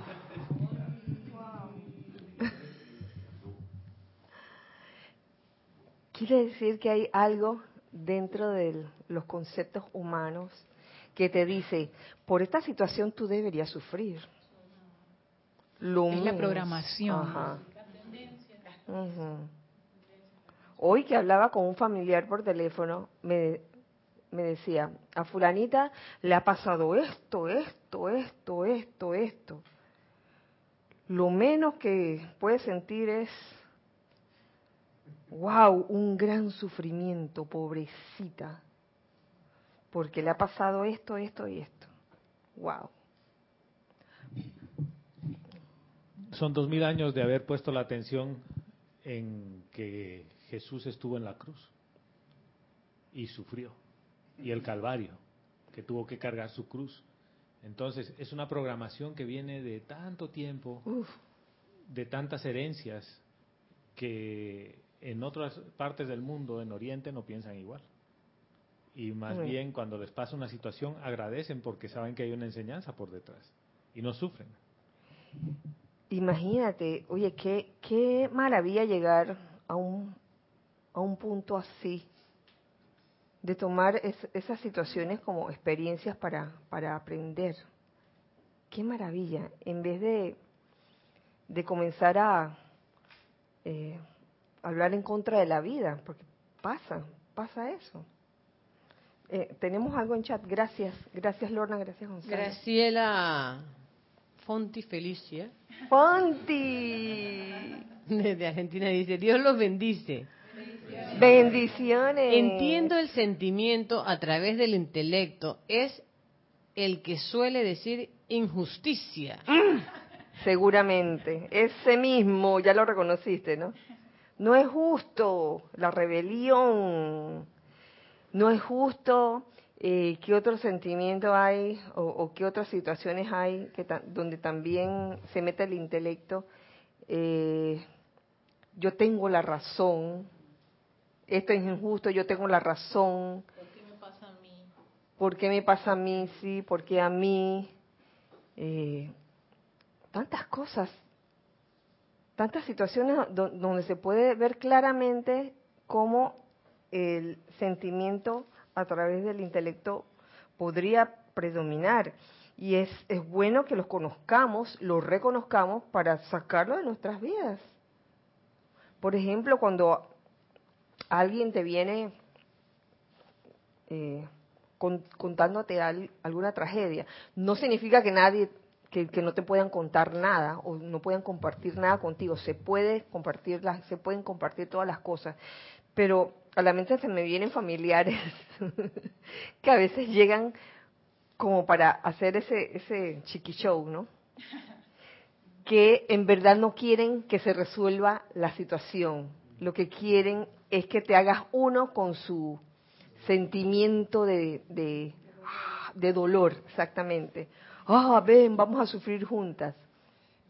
Quiere decir que hay algo dentro de los conceptos humanos que te dice, por esta situación tú deberías sufrir. Lo es la programación. Hoy que hablaba con un familiar por teléfono, me, me decía, a fulanita le ha pasado esto, esto, esto, esto, esto. Lo menos que puede sentir es, wow, un gran sufrimiento, pobrecita, porque le ha pasado esto, esto y esto. Wow. Son dos mil años de haber puesto la atención en que Jesús estuvo en la cruz y sufrió y el Calvario, que tuvo que cargar su cruz. Entonces, es una programación que viene de tanto tiempo de tantas herencias que en otras partes del mundo, en Oriente, no piensan igual. Y más bien cuando les pasa una situación agradecen porque saben que hay una enseñanza por detrás y no sufren. Imagínate, oye, qué, qué maravilla llegar a un, a un punto así, de tomar esas situaciones como experiencias para, para aprender. Qué maravilla, en vez de, de comenzar a eh, hablar en contra de la vida, porque pasa, pasa eso. Eh, tenemos algo en chat, gracias, gracias Lorna, gracias Gonzalo. Graciela Fonti Felicia. Fonti. Desde Argentina dice, Dios los bendice. Bendiciones. Entiendo el sentimiento a través del intelecto. Es el que suele decir injusticia. seguramente. Ese mismo, ya lo reconociste, ¿no? No es justo la rebelión. No es justo eh, qué otro sentimiento hay o, qué otras situaciones hay que donde también se mete el intelecto. Eh, yo tengo la razón, esto es injusto, yo tengo la razón. ¿Por qué me pasa a mí? ¿Por qué me pasa a mí? Sí, porque a mí. Eh, tantas cosas, tantas situaciones donde se puede ver claramente cómo el sentimiento a través del intelecto podría predominar. Y es, es bueno que los conozcamos, los reconozcamos para sacarlo de nuestras vidas. Por ejemplo, cuando alguien te viene eh, contándote alguna tragedia, no significa que nadie, que, no te puedan contar nada o no puedan compartir nada contigo. Se puede compartir las, se pueden compartir todas las cosas, pero a la mente se me vienen familiares que a veces llegan como para hacer ese ese chiqui show, ¿no? Que en verdad no quieren que se resuelva la situación. Lo que quieren es que te hagas uno con su sentimiento de, de, dolor, exactamente. Ah, ven, vamos a sufrir juntas.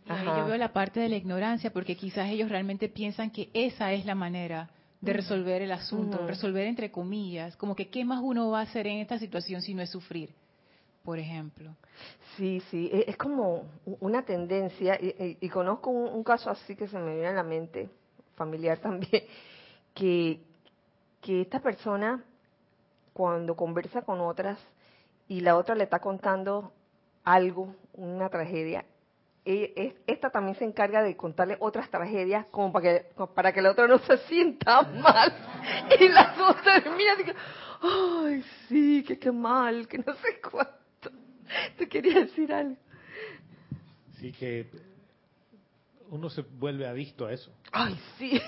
yo veo la parte de la ignorancia porque quizás ellos realmente piensan que esa es la manera de resolver el asunto, resolver entre comillas, como que qué más uno va a hacer en esta situación si no es sufrir, por ejemplo. Sí, sí, e, es como una tendencia, y, conozco un, caso así que se me viene a la mente, familiar también, que, que esta persona cuando conversa con otras y la otra le está contando algo, una tragedia, e, esta también se encarga de contarle otras tragedias como para que para que la otra no se sienta mal y las dos terminan y ay sí que qué mal que no sé cuánto te quería decir algo. Sí que uno se vuelve adicto a eso. Ay sí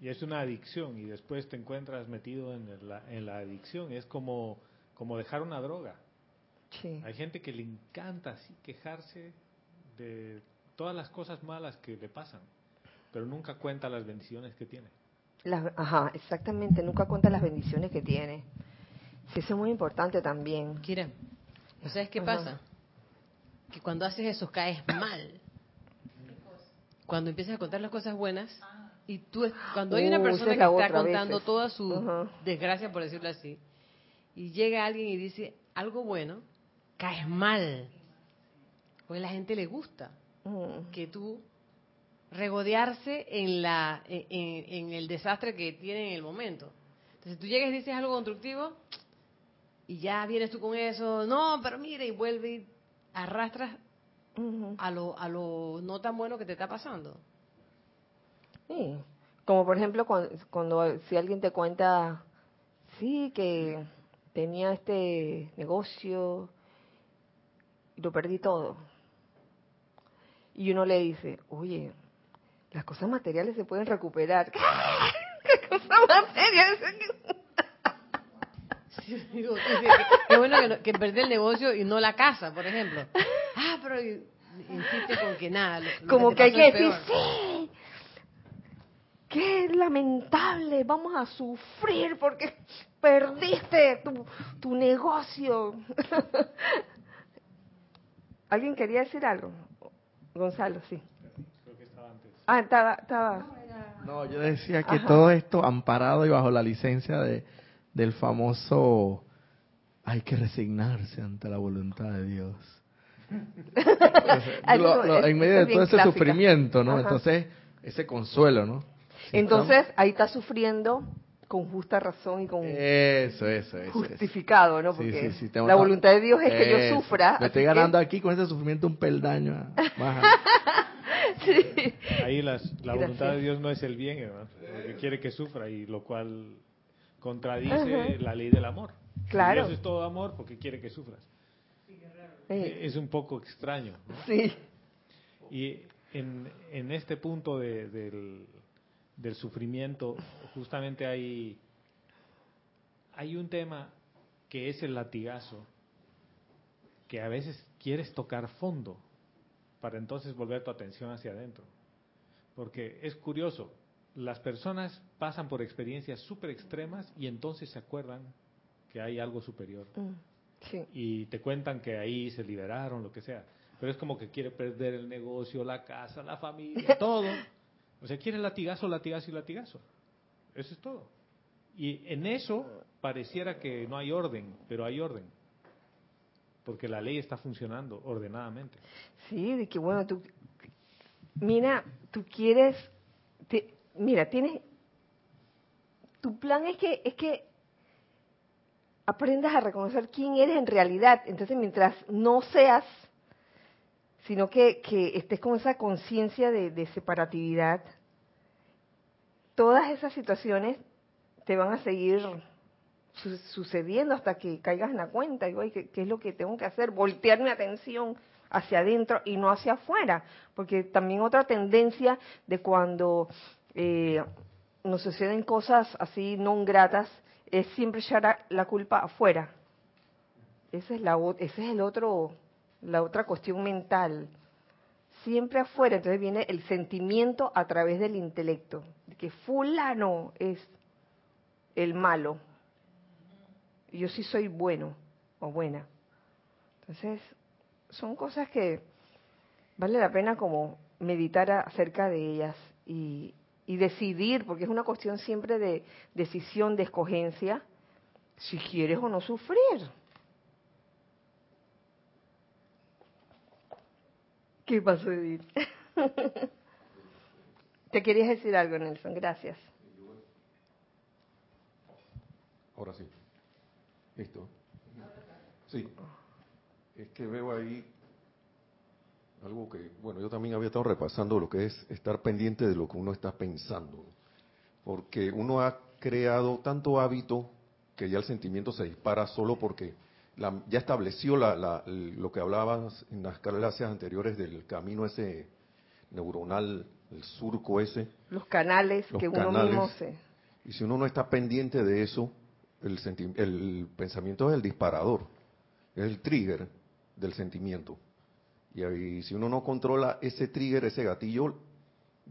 y es una adicción y después te encuentras metido en la, en la adicción. Es como, como dejar una droga. Hay gente que le encanta así quejarse de todas las cosas malas que le pasan, pero nunca cuenta las bendiciones que tiene. ajá, exactamente, nunca cuenta las bendiciones que tiene. Sí, eso es muy importante también. Kira, ¿sabes qué pasa? Que cuando haces eso caes mal. Cuando empiezas a contar las cosas buenas, y tú, cuando hay una uh, persona que está contando toda su desgracia, por decirlo así, y llega alguien y dice algo bueno, caes mal. Porque a la gente le gusta mm. que tú regodearse en, la, en, el desastre que tiene en el momento. Entonces tú llegas y dices algo constructivo y ya vienes tú con eso, no, pero mire, y vuelve y arrastras a, lo, a lo no tan bueno que te está pasando. Sí, como por ejemplo cuando, si alguien te cuenta, sí, que tenía este negocio y lo perdí todo. Y uno le dice, oye, las cosas materiales se pueden recuperar. ¿Qué cosas materiales? qué bueno que, que, perdí el negocio y no la casa, por ejemplo. Ah, pero insiste con que nada. Como que, hay que decir, sí, qué lamentable, vamos a sufrir porque perdiste tu, tu negocio. ¿Alguien quería decir algo? Gonzalo, sí. Creo que estaba antes. Ah, estaba, estaba. No, yo decía que todo esto amparado y bajo la licencia de, del famoso hay que resignarse ante la voluntad de Dios. en medio de todo ese sufrimiento, ¿no? Entonces, ese consuelo, ¿no? Entonces, ahí está sufriendo con justa razón y con eso, eso, eso, justificado, ¿no? Porque la voluntad de Dios es que yo sufra. Me estoy ganando aquí con ese sufrimiento un peldaño. Ahí la voluntad de Dios no es el bien, hermano, porque quiere que sufra y lo cual contradice la ley del amor. Claro. Dios es todo amor porque quiere que sufras. Es un poco extraño. Sí. Y en, en este punto del, del sufrimiento, justamente hay, hay un tema que es el latigazo, que a veces quieres tocar fondo para entonces volver tu atención hacia adentro. Porque es curioso, las personas pasan por experiencias súper extremas y entonces se acuerdan que hay algo superior. Mm, y te cuentan que ahí se liberaron, lo que sea. Pero es como que quiere perder el negocio, la casa, la familia, todo. O sea, quiere latigazo, latigazo y latigazo. Eso es todo. Y en eso pareciera que no hay orden, pero hay orden. Porque la ley está funcionando ordenadamente. Sí, de que bueno, tú, mira, tú quieres, mira, tienes, tu plan es que, es que aprendas a reconocer quién eres en realidad. Entonces, mientras no seas, sino que, que estés con esa conciencia de, separatividad, todas esas situaciones te van a seguir sucediendo hasta que caigas en la cuenta. Y, ¿qué, ¿qué, es lo que tengo que hacer? Voltear mi atención hacia adentro y no hacia afuera. Porque también otra tendencia de cuando eh, nos suceden cosas así no gratas es siempre echar la culpa afuera. Esa es la, ese es el otro, la otra cuestión mental. Siempre afuera, entonces viene el sentimiento a través del intelecto, de que fulano es el malo. Yo sí soy bueno o buena. Entonces, son cosas que vale la pena como meditar acerca de ellas y, y decidir, porque es una cuestión siempre de decisión, de escogencia, si quieres o no sufrir. ¿Qué pasó, Edith? ¿Te querías decir algo, Nelson? Gracias. Ahora sí. Listo. Sí. Es que veo ahí algo que, bueno, yo también había estado repasando lo que es estar pendiente de lo que uno está pensando, porque uno ha creado tanto hábito que ya el sentimiento se dispara solo porque ya estableció lo que hablabas en las clases anteriores del camino ese neuronal, el surco ese. Los canales que uno mismo se... Y si uno no está pendiente de eso, el, el pensamiento es el disparador, es el trigger del sentimiento. Y, si uno no controla ese trigger, ese gatillo,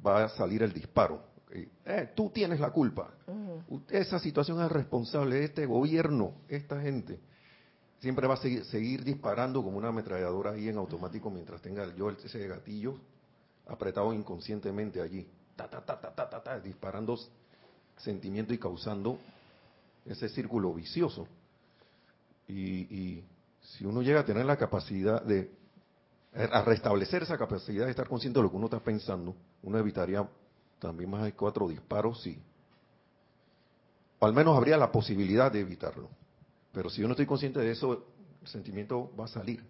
va a salir el disparo. Eh, tú tienes la culpa. Esa situación es responsable de este gobierno, esta gente. Siempre va a seguir, seguir, disparando como una ametralladora ahí en automático mientras tenga yo ese gatillo apretado inconscientemente allí. Ta, ta, ta, ta, ta, ta, disparando sentimiento y causando ese círculo vicioso. y si uno llega a tener la capacidad de a restablecer esa capacidad de estar consciente de lo que uno está pensando, uno evitaría también más de cuatro disparos, sí. O al menos habría la posibilidad de evitarlo. Pero si yo no estoy consciente de eso, el sentimiento va a salir,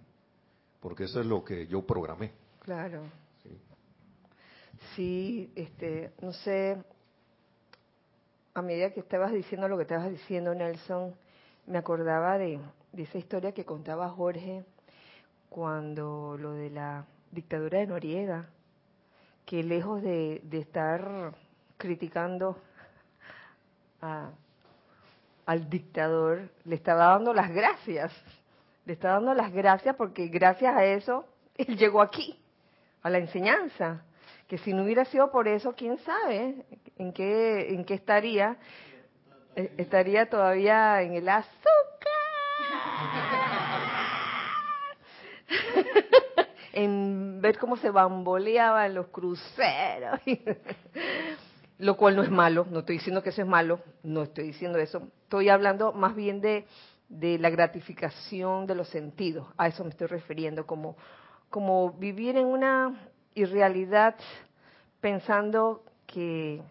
porque eso es lo que yo programé. Claro. Sí, sí este, no sé, a medida que estabas diciendo lo que estabas diciendo, Nelson, me acordaba de, de esa historia que contaba Jorge cuando lo de la dictadura de Noriega, que lejos de, estar criticando al dictador, le estaba dando las gracias, le está dando las gracias porque gracias a eso él llegó aquí, a la enseñanza, que si no hubiera sido por eso, quién sabe en qué, en qué estaría, eh, estaría todavía en el azúcar. En ver cómo se bamboleaban los cruceros. Lo cual no es malo, no estoy diciendo que eso es malo, no estoy diciendo eso. Estoy hablando más bien de, la gratificación de los sentidos, a eso me estoy refiriendo, como, como vivir en una irrealidad pensando que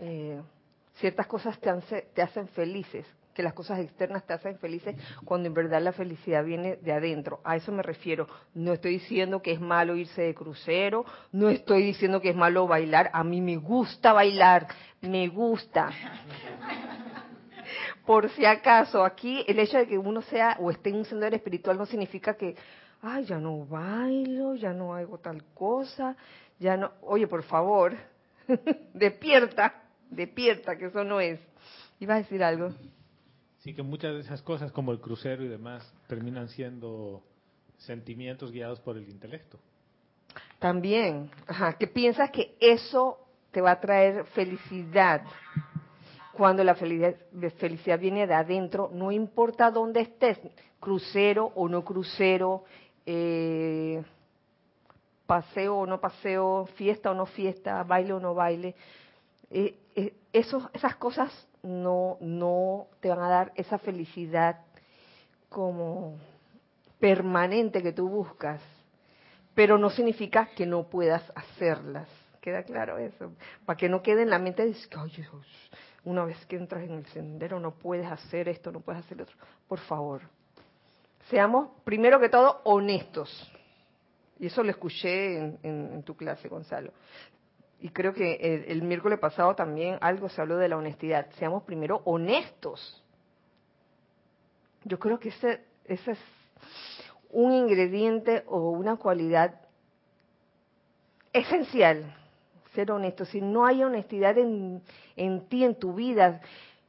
eh, ciertas cosas te, te hacen felices, que las cosas externas te hacen felices cuando en verdad la felicidad viene de adentro. A eso me refiero. No estoy diciendo que es malo irse de crucero, no estoy diciendo que es malo bailar. A mí me gusta bailar, me gusta. Por si acaso, aquí el hecho de que uno sea o esté en un sendero espiritual no significa que, ay, ya no bailo, ya no hago tal cosa, ya no. Oye, por favor, despierta, despierta, que eso no es. ¿Iba a decir algo? Sí, que muchas de esas cosas, como el crucero y demás, terminan siendo sentimientos guiados por el intelecto. También, ajá, que piensas que eso te va a traer felicidad. Cuando la felicidad, viene de adentro, no importa dónde estés, crucero o no crucero, eh, paseo o no paseo, fiesta o no fiesta, baile o no baile, eh, eh, esas cosas no, no te van a dar esa felicidad como permanente que tú buscas, pero no significa que no puedas hacerlas. ¿Queda claro eso? Para que no quede en la mente de una vez que entras en el sendero no puedes hacer esto, no puedes hacer otro. Por favor, seamos primero que todo honestos. Y eso lo escuché en, en tu clase, Gonzalo y creo que el, miércoles pasado también algo se habló de la honestidad. Seamos primero honestos. Yo creo que ese, es un ingrediente o una cualidad esencial, ser honesto. Si no hay honestidad en, en ti, en tu vida,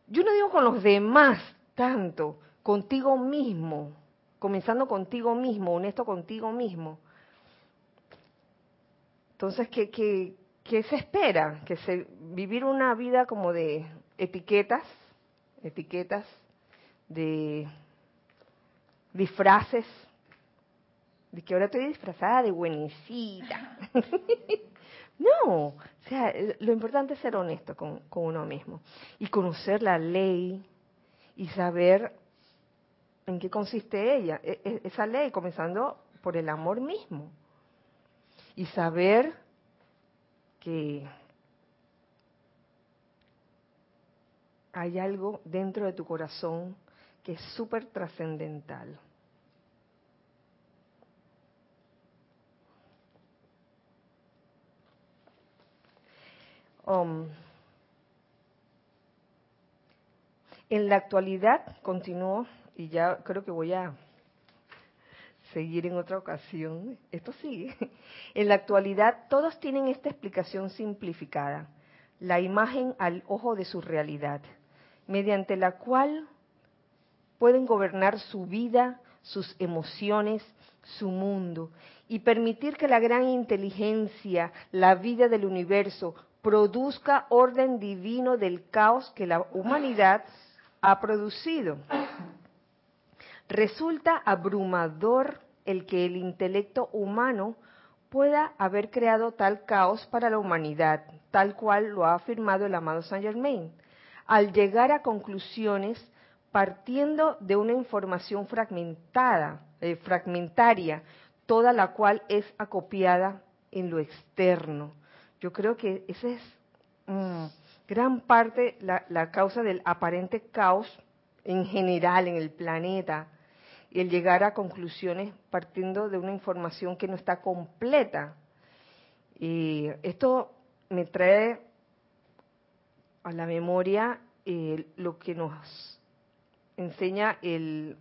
yo no digo con los demás tanto, contigo mismo, comenzando contigo mismo, honesto contigo mismo. Entonces, que, que, ¿qué se espera? Que se vivir una vida como de etiquetas, etiquetas de disfraces, de que ahora estoy disfrazada de buenecita. no, o sea, lo importante es ser honesto con, con uno mismo y conocer la ley y saber en qué consiste ella, e, e, esa ley, comenzando por el amor mismo. Y saber que hay algo dentro de tu corazón que es súper trascendental. Um, en la actualidad, continúo, y ya creo que voy a seguir en otra ocasión. Esto sigue. En la actualidad todos tienen esta explicación simplificada, la imagen al ojo de su realidad, mediante la cual pueden gobernar su vida, sus emociones, su mundo y permitir que la gran inteligencia, la vida del universo, produzca orden divino del caos que la humanidad ha producido. Resulta abrumador el que el intelecto humano pueda haber creado tal caos para la humanidad, tal cual lo ha afirmado el amado Saint Germain, al llegar a conclusiones partiendo de una información fragmentada, eh, fragmentaria, toda la cual es acopiada en lo externo. Yo creo que esa es mm, gran parte la, causa del aparente caos en general en el planeta, el llegar a conclusiones partiendo de una información que no está completa. Y esto me trae a la memoria eh, lo que nos enseña el,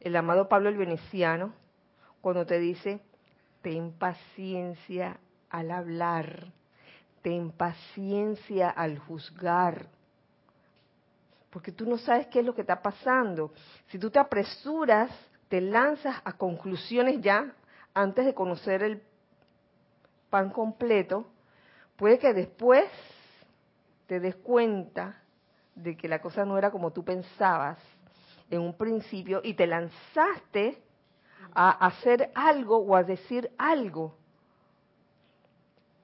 el amado Pablo el Veneciano cuando te dice, ten paciencia al hablar, ten paciencia al juzgar, porque tú no sabes qué es lo que está pasando. Si tú te apresuras, te lanzas a conclusiones ya antes de conocer el pan completo, puede que después te des cuenta de que la cosa no era como tú pensabas en un principio y te lanzaste a hacer algo o a decir algo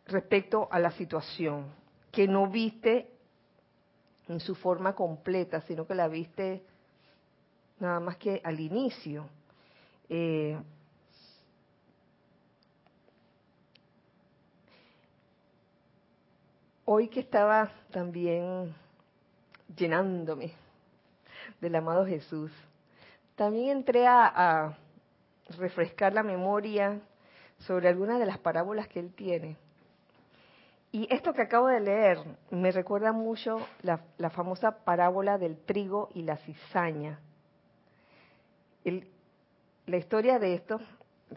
respecto a la situación que no viste en su forma completa, sino que la viste nada más que al inicio. Eh, hoy que estaba también llenándome del amado Jesús, también entré a, refrescar la memoria sobre algunas de las parábolas que él tiene. Y esto que acabo de leer me recuerda mucho la, la famosa parábola del trigo y la cizaña. La historia de esto,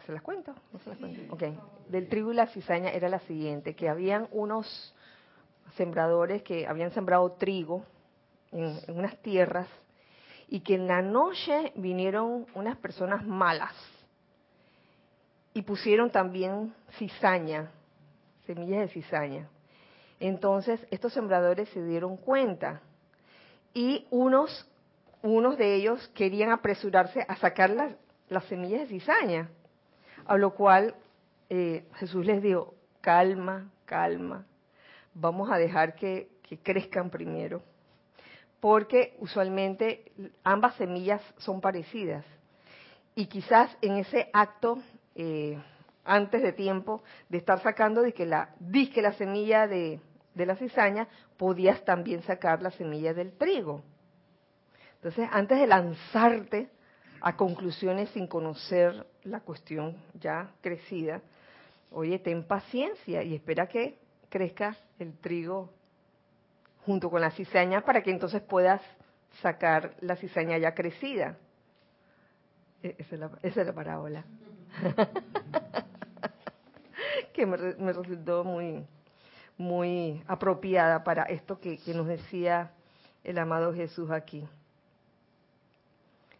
¿se las cuento? ¿No se las cuento? Okay. Del trigo y la cizaña era la siguiente, que habían unos sembradores que habían sembrado trigo en, unas tierras y que en la noche vinieron unas personas malas y pusieron también cizaña, semillas de cizaña. Entonces estos sembradores se dieron cuenta y unos, unos de ellos querían apresurarse a sacar las, las semillas de cizaña, a lo cual eh, Jesús les dijo, calma, calma, vamos a dejar que, crezcan primero, porque usualmente ambas semillas son parecidas. Y quizás en ese acto, eh, antes de tiempo, de estar sacando de que la, disque la semilla de, de la cizaña, podías también sacar la semilla del trigo. Entonces, antes de lanzarte a conclusiones sin conocer la cuestión ya crecida, oye, ten paciencia y espera que crezca el trigo junto con la cizaña para que entonces puedas sacar la cizaña ya crecida. E-, esa es la, parábola. que me, resultó muy, muy apropiada para esto que, nos decía el amado Jesús aquí.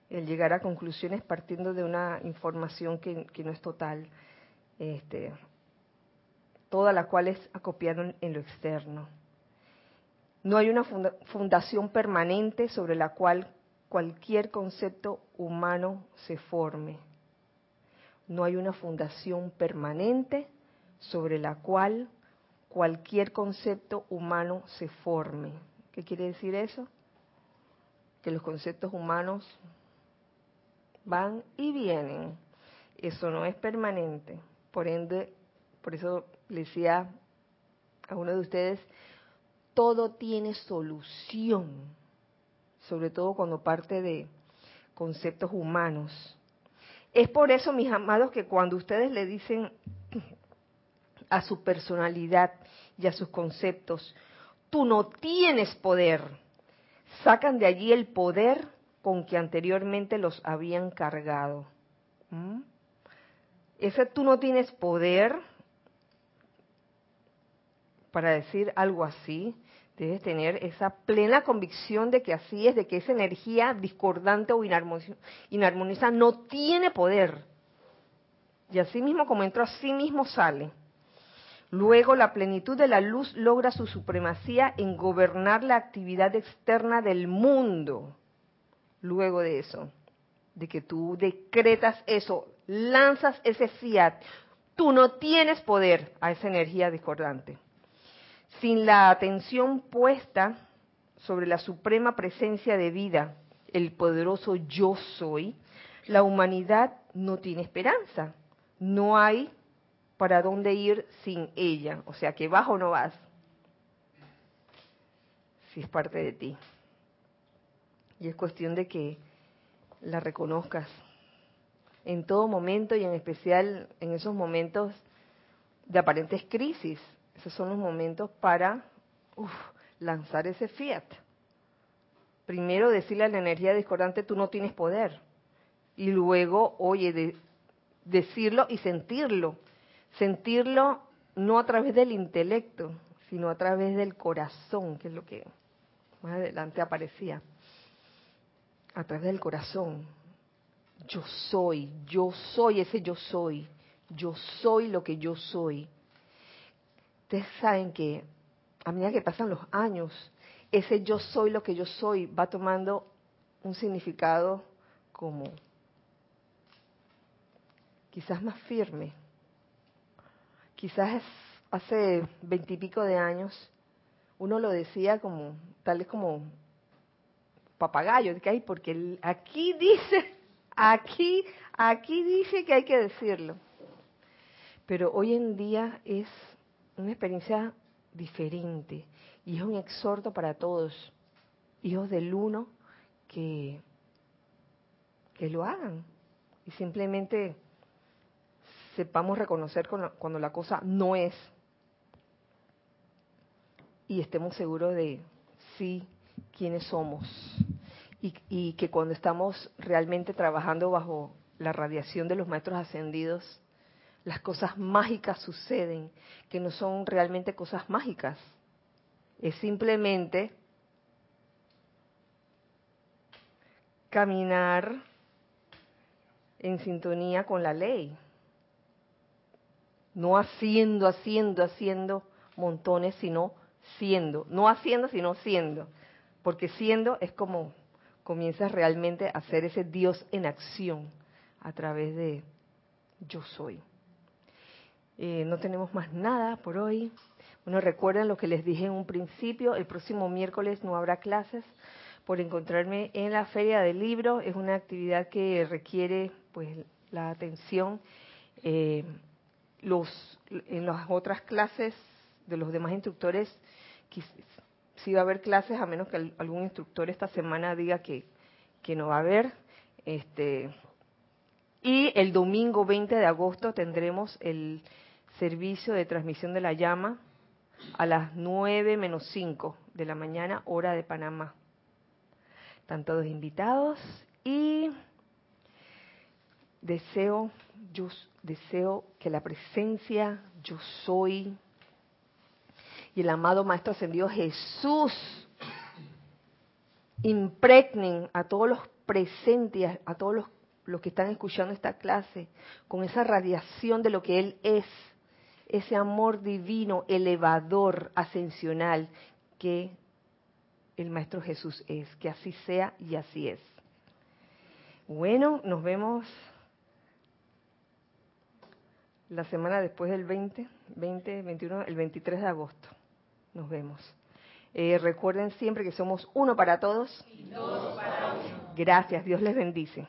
El llegar a conclusiones partiendo de una información que, no es total. Este, toda la cual es acopiada en lo externo. No hay una fundación permanente sobre la cual cualquier concepto humano se forme. No hay una fundación permanente sobre la cual cualquier concepto humano se forme. ¿Qué quiere decir eso? Que los conceptos humanos van y vienen. Eso no es permanente. Por ende, por eso le decía a uno de ustedes, todo tiene solución, sobre todo cuando parte de conceptos humanos. Es por eso, mis amados, que cuando ustedes le dicen a su personalidad y a sus conceptos, tú no tienes poder, sacan de allí el poder con que anteriormente los habían cargado. ¿Mm? Ese tú no tienes poder para decir algo así, debes tener esa plena convicción de que así es, de que esa energía discordante o inarmoniosa no tiene poder. Y así mismo como entró, así mismo sale. Luego la plenitud de la luz logra su supremacía en gobernar la actividad externa del mundo. Luego de eso, de que tú decretas eso, lanzas ese fiat, tú no tienes poder a esa energía discordante sin la atención puesta sobre la suprema presencia de vida, el poderoso yo soy, la humanidad no tiene esperanza. No hay para dónde ir sin ella. O sea, que vas o no vas. Si es parte de ti. Y es cuestión de que la reconozcas en todo momento y en especial en esos momentos de aparentes crisis, esos son los momentos para lanzar ese fiat. Primero decirle a la energía discordante, tú no tienes poder. Y luego, oye, decirlo y sentirlo. Sentirlo no a través del intelecto, sino a través del corazón, que es lo que más adelante aparecía. A través del corazón. Yo soy, yo soy ese yo soy. Yo soy lo que yo soy ustedes saben que a medida que pasan los años, ese yo soy lo que yo soy va tomando un significado como quizás más firme. Quizás hace veintipico de años uno lo decía como, tal vez como papagayo, que hay, porque aquí dice, aquí, aquí dice que hay que decirlo. Pero hoy en día es una experiencia diferente y es un exhorto para todos, hijos del uno, que, que lo hagan y simplemente sepamos reconocer cuando la cosa no es y estemos seguros de sí quiénes somos y, que cuando estamos realmente trabajando bajo la radiación de los maestros ascendidos, las cosas mágicas suceden, que no son realmente cosas mágicas, es simplemente caminar en sintonía con la ley, no haciendo, haciendo, haciendo montones, sino siendo, no haciendo, sino siendo, porque siendo es como comienzas realmente a ser ese Dios en acción a través de yo soy. Eh, no tenemos más nada por hoy. Bueno, recuerden lo que les dije en un principio, el próximo miércoles no habrá clases por encontrarme en la feria del libro. Es una actividad que requiere pues la atención. Eh, los, en las otras clases de los demás instructores, si va a haber clases, a menos que algún instructor esta semana diga que, que no va a haber. Este, y el domingo 20 de agosto tendremos el servicio de transmisión de la llama a las 9 menos 5 de la mañana, hora de Panamá. Están todos invitados y deseo, yo deseo que la presencia yo soy y el amado Maestro Ascendido Jesús impregnen a todos los presentes, a todos los, los que están escuchando esta clase, con esa radiación de lo que Él es, ese amor divino, elevador, ascensional, que el Maestro Jesús es. Que así sea y así es. Bueno, nos vemos la semana después del 20, 20, 21, el 23 de agosto. Nos vemos. Eh, recuerden siempre que somos uno para todos. Y para uno. Gracias, Dios les bendice.